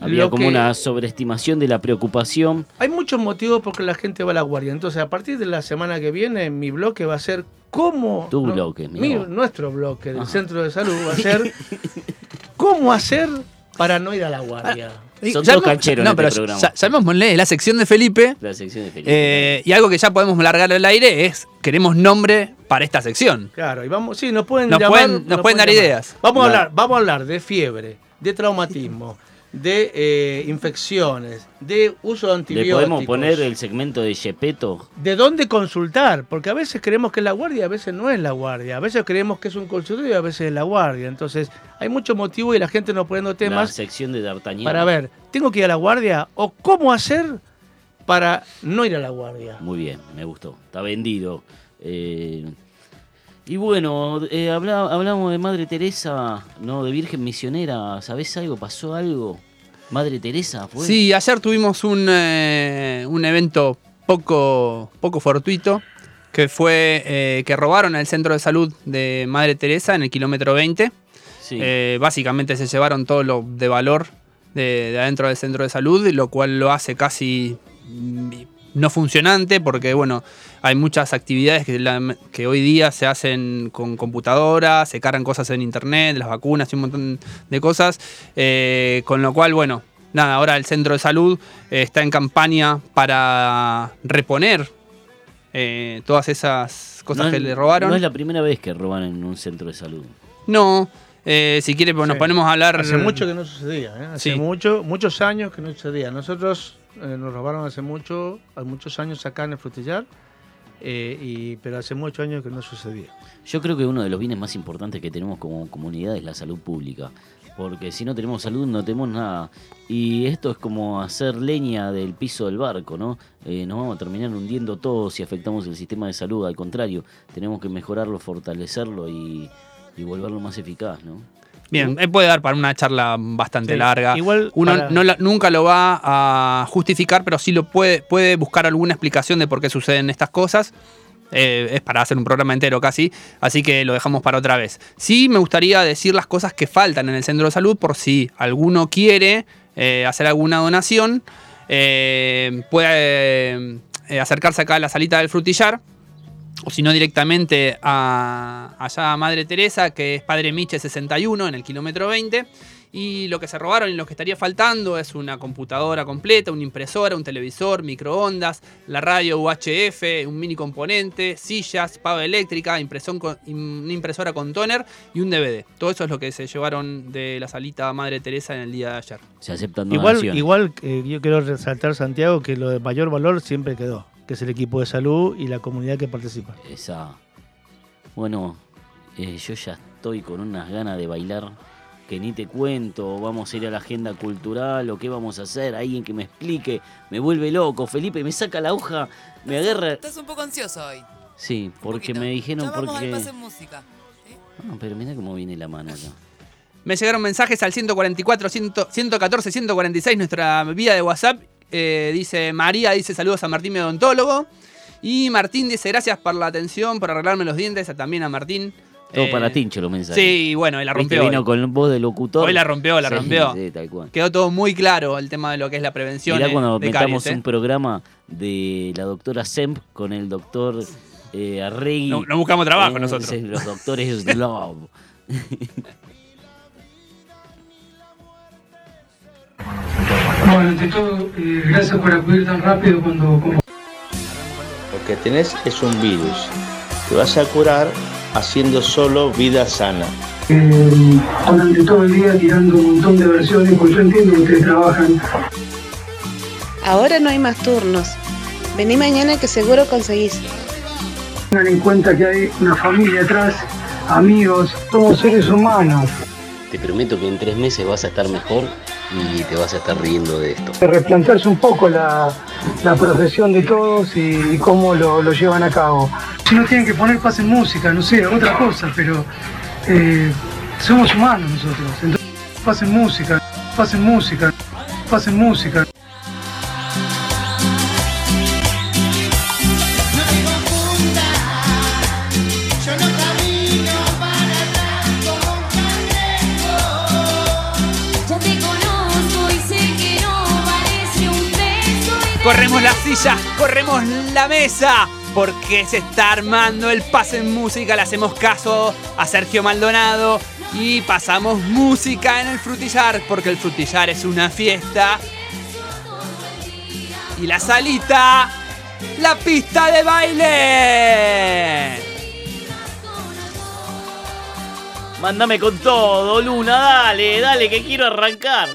Había lo como que- una sobreestimación de la preocupación. hay muchos motivos por que la gente va a la guardia. Entonces, a partir de la semana que viene, mi bloque va a ser cómo. Tu bloque, mi-. Nuestro bloque del Ajá. centro de salud va a ser cómo hacer para no ir a la guardia. Son Ya todos hemos- cancheros no, en pero este programa. llamémosle la sección de Felipe. La sección de Felipe. eh, y algo que ya podemos largar al aire es, queremos nombre para esta sección. Claro, y vamos, sí, nos pueden Nos llamar, pueden- nos pueden dar llamar. ideas. Vamos a hablar, vamos a hablar de fiebre, de traumatismo, de eh, infecciones, de uso de Le antibióticos. podemos poner el segmento de Gepetto. ¿De dónde consultar? Porque a veces creemos que es la guardia, a veces no es la guardia. A veces creemos que es un consultorio y a veces es la guardia. Entonces, hay mucho motivo y la gente nos poniendo La temas sección de D'Artagnan. para ver, ¿tengo que ir a la guardia? ¿O cómo hacer para no ir a la guardia? Muy bien, me gustó. Está vendido. Eh, y bueno, eh, habla- hablamos de Madre Teresa, no de Virgen Misionera. ¿Sabés algo? ¿Pasó algo? Madre Teresa, ¿fue? Sí, ayer tuvimos un, eh, un evento poco, poco fortuito, que fue eh, que robaron el centro de salud de Madre Teresa en el kilómetro 20. Sí. Eh, básicamente se llevaron todo lo de valor de, de adentro del centro de salud, lo cual lo hace casi mm, no funcionante porque, bueno, hay muchas actividades que, la- que hoy día se hacen con computadora, se cargan cosas en internet, las vacunas y un montón de cosas, eh, con lo cual, bueno, nada, ahora el centro de salud eh, está en campaña para reponer eh, todas esas cosas No que es- le robaron. No es la primera vez que roban en un centro de salud. No, eh, si quiere pues, nos ponemos a hablar. Hace mucho que no sucedía, ¿eh? hace Sí. mucho, muchos años que no sucedía. Nosotros eh, nos robaron hace mucho, hace muchos años acá en el frutillar, eh, y, pero hace muchos años que no sucedía. Yo creo que uno de los bienes más importantes que tenemos como comunidad es la salud pública. Porque si no tenemos salud no tenemos nada. Y esto es como hacer leña del piso del barco, ¿no? Eh, nos vamos a terminar hundiendo todos si afectamos el sistema de salud. Al contrario, tenemos que mejorarlo, fortalecerlo y, y volverlo más eficaz, ¿no? Bien, eh, puede dar para una charla bastante Sí, larga. igual Uno para- no la- nunca lo va a justificar, pero sí lo puede, puede buscar alguna explicación de por qué suceden estas cosas. Eh, es para hacer un programa entero casi, así que lo dejamos para otra vez. Sí me gustaría decir las cosas que faltan en el centro de salud por si alguno quiere eh, hacer alguna donación. eh, puede acercarse acá a la salita del frutillar o si no directamente a, allá a Madre Teresa, que es Padre Miche 61 en el kilómetro 20. Y lo que se robaron y lo que estaría faltando es una computadora completa, una impresora, un televisor, microondas, la radio UHF, un mini componente, sillas, pava eléctrica, impresión con- una impresora con toner y un DVD. Todo eso es lo que se llevaron de la salita Madre Teresa en el día de ayer. Se aceptan Igual, igual eh, yo quiero resaltar, Santiago, que lo de mayor valor siempre quedó, que es el equipo de salud y la comunidad que participa. Esa. Bueno, eh, yo ya estoy con unas ganas de bailar que ni te cuento. Vamos a ir a la agenda cultural o qué vamos a hacer. Alguien que me explique. Me vuelve loco. Felipe me saca la hoja, me agarra. Estás un poco ansioso hoy. Sí, porque me dijeron Ya vamos porque. al pase en música. Ah, pero mira cómo viene la mano acá. Me llegaron mensajes al 144, 100, 114, 146, nuestra vía de WhatsApp. Eh, dice María, dice saludos a Martín, mi odontólogo. Y Martín dice gracias por la atención, por arreglarme los dientes. También a Martín. Todo Eh, para Tincho los mensajes. Sí, bueno, y la rompió. Vino hoy. con voz de locutor. Hoy la rompió, la Sí, rompió. Sí, tal cual. Quedó todo muy claro el tema de lo que es la prevención Mirá eh, cuando de metamos caries. ¿eh? un programa de la doctora Semp con el doctor eh, Arregui. No- no buscamos trabajo nosotros. Los doctores Love. Bueno, ante todo, eh, gracias por acudir tan rápido cuando... como- Lo que tenés es un virus. Te vas a curar haciendo solo vida sana. eh, durante todo el día tirando un montón de versiones, porque yo entiendo que ustedes trabajan. Ahora no hay más turnos. Vení mañana que seguro conseguís. Tengan en cuenta que hay una familia atrás, amigos, somos seres humanos. Te prometo que en tres meses vas a estar mejor y te vas a estar riendo de esto. Replantearse un poco la, la profesión de todos y, cómo lo, lo llevan a cabo. Si no tienen que poner paz en música, no sé, otra cosa, pero eh, somos humanos nosotros. Entonces, paz en música, paz en música, paz en música. Corremos la silla, corremos la mesa, porque se está armando el pase en música. Le hacemos caso a Sergio Maldonado y pasamos música en el frutillar, porque el frutillar es una fiesta. Y la salita, la pista de baile. Mándame con todo, Luna, dale, dale, que quiero arrancar.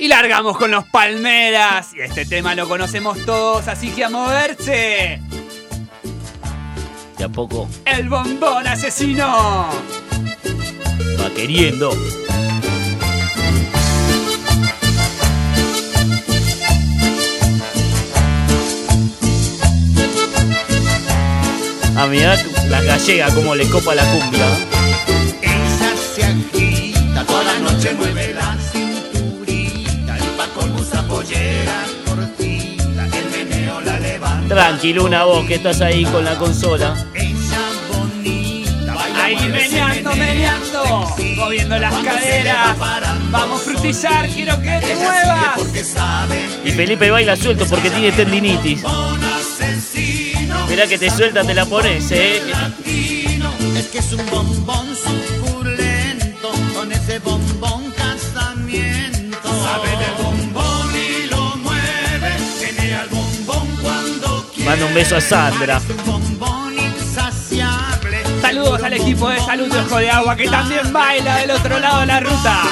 Y largamos con los palmeras. Y este tema lo conocemos todos, así que a moverse. De a poco El bombón asesino. va queriendo. A mirar la gallega como le copa la cumbia. Ella se agita, toda la noche mueve Tranquilo, una voz que estás ahí con la consola. Ella bonita, baila, Ahí meneando, menea, meneando, moviendo las caderas. Vamos frutillar, quiero que te muevas. Y Felipe baila suelto porque tiene tendinitis. Mirá que te suelta, te la pones, eh. es que es un bombón mando un beso a Sandra. Saludos al equipo de salud de Ojo de Agua que también baila del otro lado de la ruta.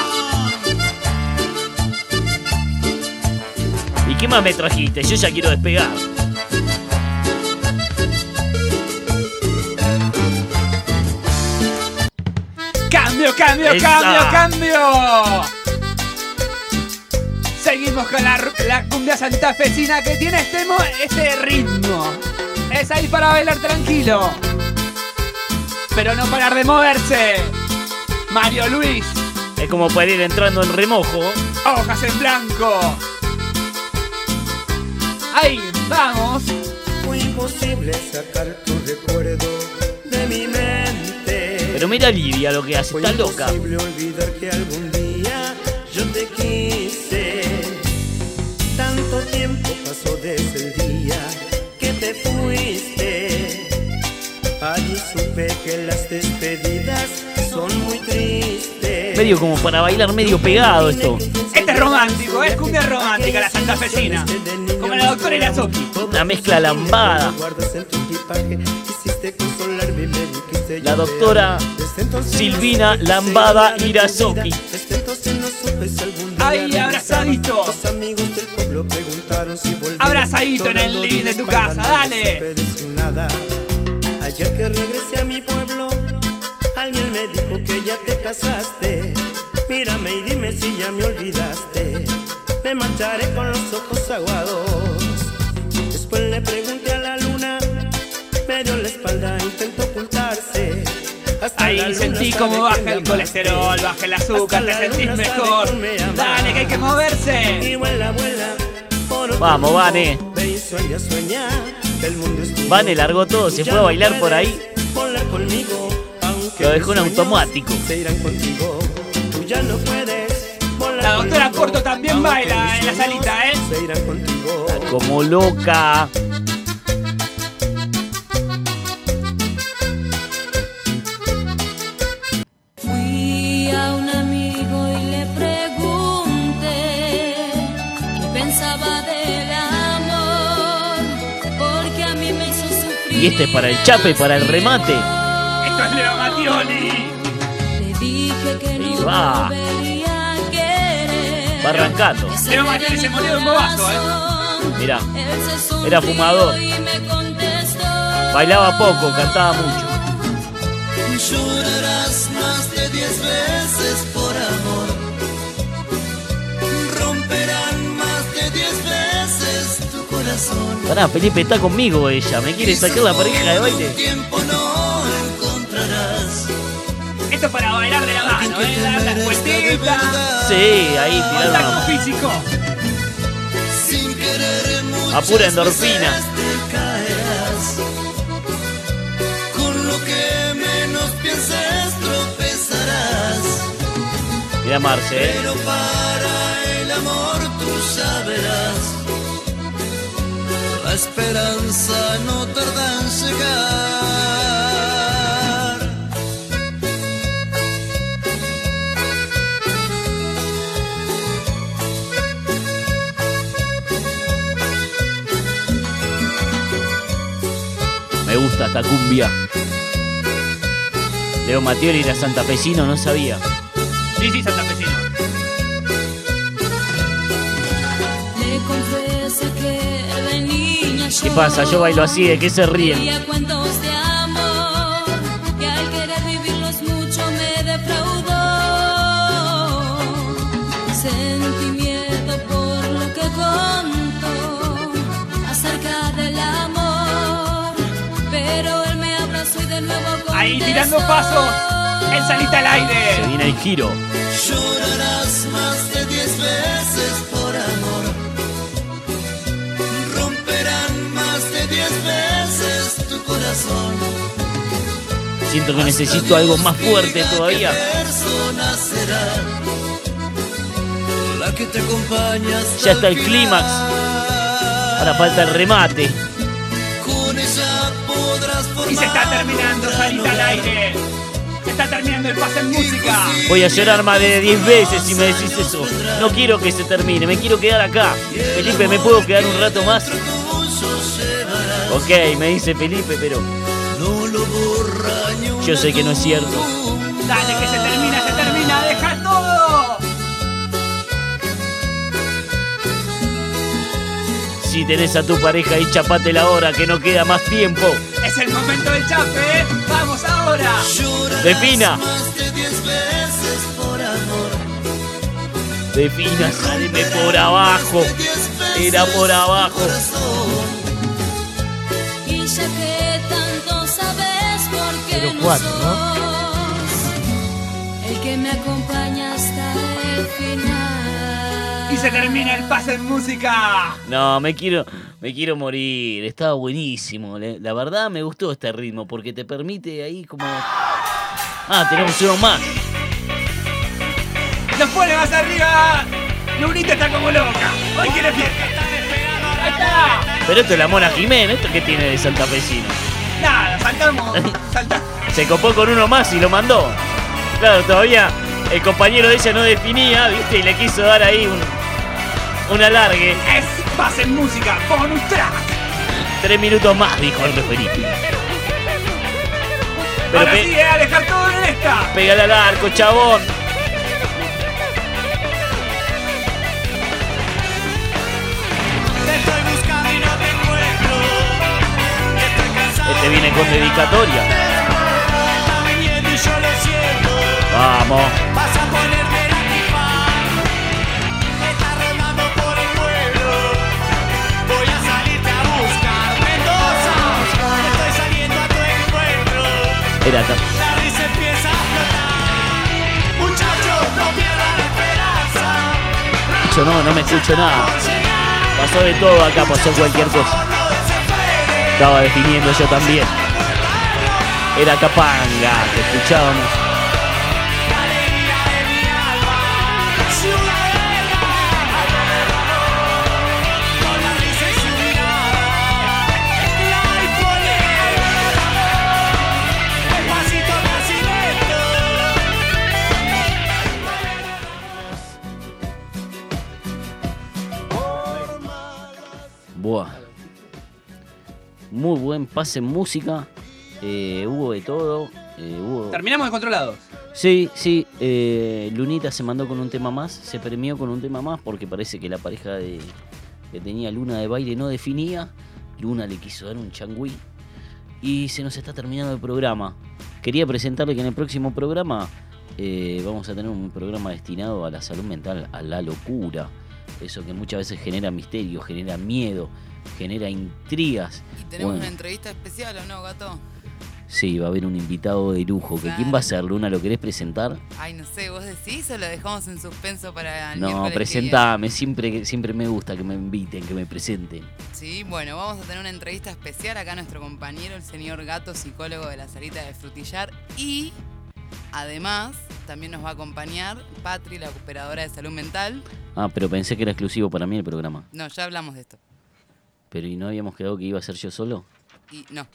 ¿Y qué más me trajiste? Yo ya quiero despegar. Cambio, cambio, Esa. cambio, cambio. Seguimos con la, la cumbia santafesina que tiene este, este ritmo. Es ahí para bailar tranquilo. Pero no parar de moverse. Mario Luis, Es como para ir entrando en remojo. hojas en blanco. Ahí, vamos. Fue imposible sacar tu recuerdo de mi mente. Pero mira Lidia lo que hace, Fue está loca. imposible olvidar que algún día yo te quise. Tanto tiempo pasó desde el día que te fuiste. Allí supe que las despedidas son muy tristes. Medio como para bailar medio pegado esto. Este es romántico, es cumbia romántica la santafesina. Como la doctora Irazoki. Una mezcla lambada. La doctora Silvina Lambada Irazoki. Ahí, abrazadito. Preguntaron si. Abrazadito en el living de tu casa, dale. Ayer que regresé a mi pueblo, alguien me dijo que ya te casaste. Mírame y dime si ya me olvidaste. Me marcharé con los ojos aguados. Después le pregunté a la luna, me dio la espalda, intentó ocultarse. Hasta Ahí sentí que baja el colesterol, baja el azúcar, te sentís mejor. Dale, que hay que moverse. Y vuela, vuela, por otro Vamos. Vane. Vane largó todo, se fue a bailar por ahí. Lo dejó en automático. La doctora Porto también baila en la salita, ¿eh? Se irán contigo. Como loca. Y este es para el chape, para el remate. Esto es Leo Mattioli. Le dije que no va. Va arrancando. Leo Mattioli se murió de un bobazo, ¿eh? Mirá, era fumador. Bailaba poco, cantaba mucho. Llorarás más de diez veces Pará, Felipe está conmigo ella. Me quiere sacar la pareja de baile. Tiempo no encontrarás. Esto es para bailar de la mano, ¿eh? Dar las vueltitas. Sí, ahí tiraron físico. Sin querer muchas a pura endorfina. veces te caerás. Con lo que menos pienses tropezarás. Mira Marce, ¿eh? Esperanza no tarda en llegar. Me gusta esta cumbia. Leo Mattioli era santafesino, no sabía. Sí, sí, santafesino. Pasa? Yo bailo así, ¿de qué se ríen? Leía cuentos de amor que al querer vivirlos mucho me defraudó. Sentí miedo por lo que contó acerca del amor, pero él me abrazó y de nuevo contestó. Ahí tirando pasos. En salita al Se aire. viene el giro. Llorarás más de corazón. Siento que necesito algo más fuerte todavía. Ya está el clímax. Ahora falta el remate. Y se está terminando, salita al aire. Se está terminando el pase en música. Voy a llorar más de 10 veces si me decís eso. No quiero que se termine, me quiero quedar acá. Felipe, ¿me puedo quedar un rato más? Ok, me dice Felipe, pero yo sé que no es cierto. Dale, que se termina, se termina, deja todo. Si tenés a tu pareja ahí, chapate la hora, que no queda más tiempo. Es el momento del chape, ¿eh? Vamos ahora. Defina, defina, salime por abajo. Era por abajo. El que me acompaña hasta el final. Y se termina el pase en música. No, me quiero, me quiero morir. Estaba buenísimo. La verdad me gustó este ritmo porque te permite ahí como. Ah, tenemos uno más. ¡Nos pone más arriba! Lunita está como loca. Hoy quiere fiesta. Ahí está. Pero esto es la Mona Jiménez. ¿Esto qué tiene de santafesino? Nada, saltamos. saltamos. Se copó con uno más y lo mandó. Claro, todavía el compañero de ella no definía, ¿viste? Y le quiso dar ahí un, un alargue. Es en música. Bonus track. Tres minutos más, dijo el Felipe. Pero Ahora sí, eh, a dejar todo en esta. pégale al arco, chabón. Te estoy buscando y no te encuentro. Estoy cansado. Este viene con dedicatoria. Vamos. Vas a ponerte la antifaz. Estás rodando por el pueblo. Voy a salirte a buscar. Mendoza. Estoy saliendo a tu encuentro. Era. La risa empieza a flotar. Muchachos, no pierdan la esperanza. Yo no, no me escucho nada. Pasó de todo acá, pasó cualquier cosa. Estaba definiendo yo también. Era Capanga, que escuchábamos. Muy buen pase en música. eh, hubo de todo. eh, hubo... Terminamos de controlados. Sí, sí. eh, Lunita se mandó con un tema más. Se premió con un tema más porque parece que la pareja de, que tenía Luna de baile no definía. Luna le quiso dar un changüí. Y se nos está terminando el programa. Quería presentarle que en el próximo programa eh, vamos a tener un programa destinado a la salud mental, a la locura. Eso que muchas veces genera misterio, genera miedo, genera intrigas. Y tenemos Bueno, una entrevista especial, ¿o no, gato? sí, va a haber un invitado de lujo. que ¿Quién va a ser, Luna? ¿Lo querés presentar? Ay, no sé, ¿vos decís o lo dejamos en suspenso para el No, presentame. Siempre, siempre me gusta que me inviten, que me presenten. Sí, bueno, vamos a tener una entrevista especial acá a nuestro compañero, el señor Gato, psicólogo de la salita de Frutillar. Y además también nos va a acompañar Patri, la operadora de salud mental. Ah, pero pensé que era exclusivo para mí el programa. No, ya hablamos de esto. Pero ¿y no habíamos quedado que iba a ser yo solo? Y no,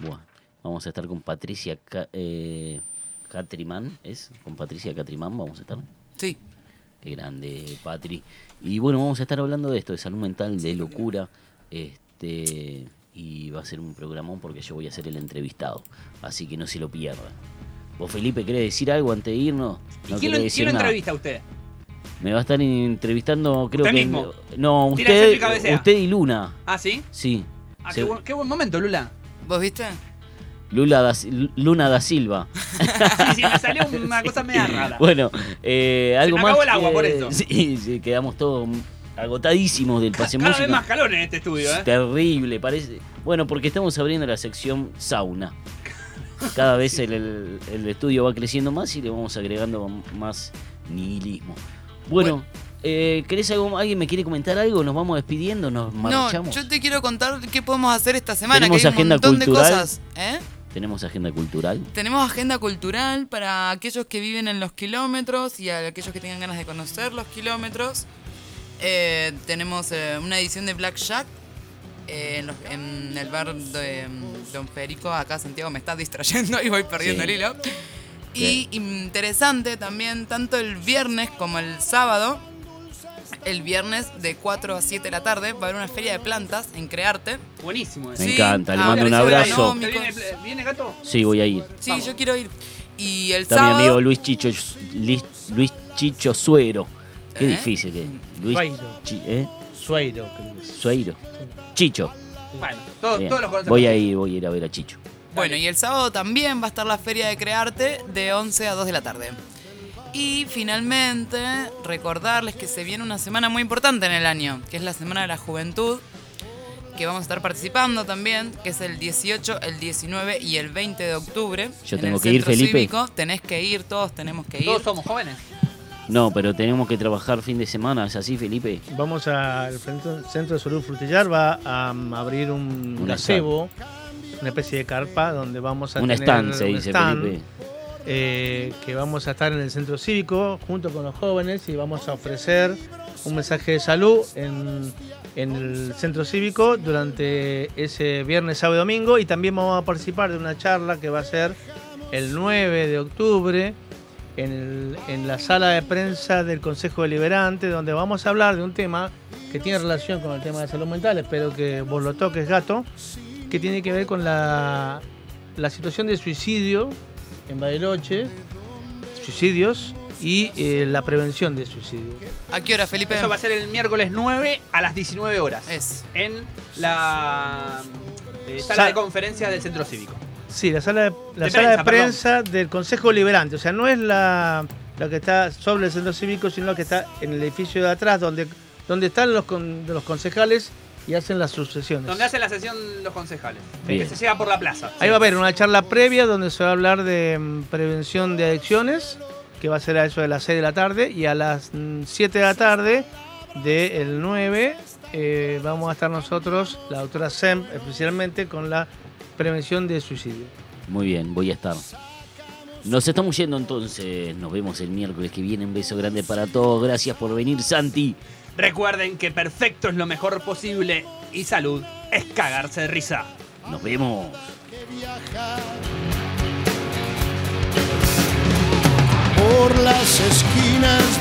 Bueno, vamos a estar con Patricia Ca- eh, Catriman, ¿es? Con Patricia Catriman vamos a estar. Sí. Qué grande, Patri. Y bueno, vamos a estar hablando de esto, de salud mental, de locura. Este, y va a ser un programón porque yo voy a ser el entrevistado. Así que no se lo pierdan. ¿Vos, Felipe, querés decir algo antes de irnos? ¿Y No quién querés lo, decir quién lo entrevista a usted? Me va a estar entrevistando, creo ¿Usted que. mismo? No, usted, usted y Luna. ¿Ah, sí? Sí. Ah, Se- qué, buen, qué buen momento, Lula. ¿Vos viste? Lula da, Luna da Silva. Sí, sí, me salió una cosa media rara. Bueno, eh, algo me más. acabó el agua, que- por eso. Sí, sí, quedamos todos agotadísimos del pase Cada música. vez más calor en este estudio, ¿eh? Terrible, parece. Bueno, porque estamos abriendo la sección sauna. Cada vez el, el- el estudio va creciendo más y le vamos agregando más nihilismo. Bueno, eh, ¿querés algo? ¿Alguien me quiere comentar algo? ¿Nos vamos despidiendo? ¿Nos marchamos? No, yo te quiero contar qué podemos hacer esta semana, ¿Tenemos que hay un agenda montón cultural? de cosas. ¿eh? ¿Tenemos agenda cultural? Tenemos agenda cultural para aquellos que viven en los kilómetros y a aquellos que tengan ganas de conocer los kilómetros. Eh, tenemos eh, una edición de Black Jack eh, en, los- en el bar de mm, Don Federico. Acá Santiago me está distrayendo y voy perdiendo Sí. el hilo. Y interesante también, tanto el viernes como el sábado, el viernes de 4 a 7 de la tarde va a haber una feria de plantas en Crearte. Buenísimo. Me encanta, le ah, mando un abrazo. ¿Te económicos. viene, viene, gato? Sí, voy a ir. Sí, yo quiero ir. Y el Está mi amigo Luis Chicho, Luis, Luis Chicho Suero. Qué ¿Eh? difícil que Luis Sueiro. Chi- ¿eh? Es. Sueiro. Chicho. Bueno, todo- Bien. todos los. Voy a ir, voy a ir a ver a Chicho. Bueno, y el sábado también va a estar la feria de Crearte de 11 a 2 de la tarde. Y finalmente, recordarles que se viene una semana muy importante en el año, que es la Semana de la Juventud, que vamos a estar participando también, que es el 18, el 19 y el 20 de octubre. Yo en tengo el que ir, Centro Felipe. Cívico. Tenés que ir, todos tenemos que ir. Todos somos jóvenes. No, pero tenemos que trabajar fin de semana, ¿es así, Felipe? Vamos al Centro de Salud Frutillar, va a um, abrir un Un gazebo, una especie de carpa donde vamos a Un tener stand, se un dice, stand, Felipe. eh, que vamos a estar en el centro cívico junto con los jóvenes y vamos a ofrecer un mensaje de salud en, en el centro cívico durante ese viernes, sábado y domingo. Y también vamos a participar de una charla que va a ser el 9 de octubre en, el- en la sala de prensa del Consejo Deliberante donde vamos a hablar de un tema que tiene relación con el tema de salud mental, espero que vos lo toques, gato, que tiene que ver con la, la situación de suicidio en Bariloche, suicidios y eh, la prevención de suicidio. ¿A qué hora, Felipe? Eso va a ser el miércoles 9 a las 19 horas. Es. En la eh, sala Sa- de conferencias del Centro Cívico. Sí, la sala de, la De sala de prensa, prensa del Consejo Deliberante, o sea, no es la, la que está sobre el centro cívico, sino la que está en el edificio de atrás, donde, donde están los, con- los concejales y hacen las sucesiones. Donde hacen la sesión los concejales. Bien. Que se llega por la plaza. Ahí va a haber una charla previa donde se va a hablar de mm, prevención de adicciones, que va a ser a eso de las 6 de la tarde, y a las mm, 7 de la tarde del 9 eh, vamos a estar nosotros, la doctora Sem, especialmente con la prevención de suicidio. Muy bien, voy a estar. Nos estamos yendo entonces. Nos vemos el miércoles que viene. Un beso grande para todos. Gracias por venir, Santi. Recuerden que perfecto es lo mejor posible y salud es cagarse de risa. Nos vemos. por las esquinas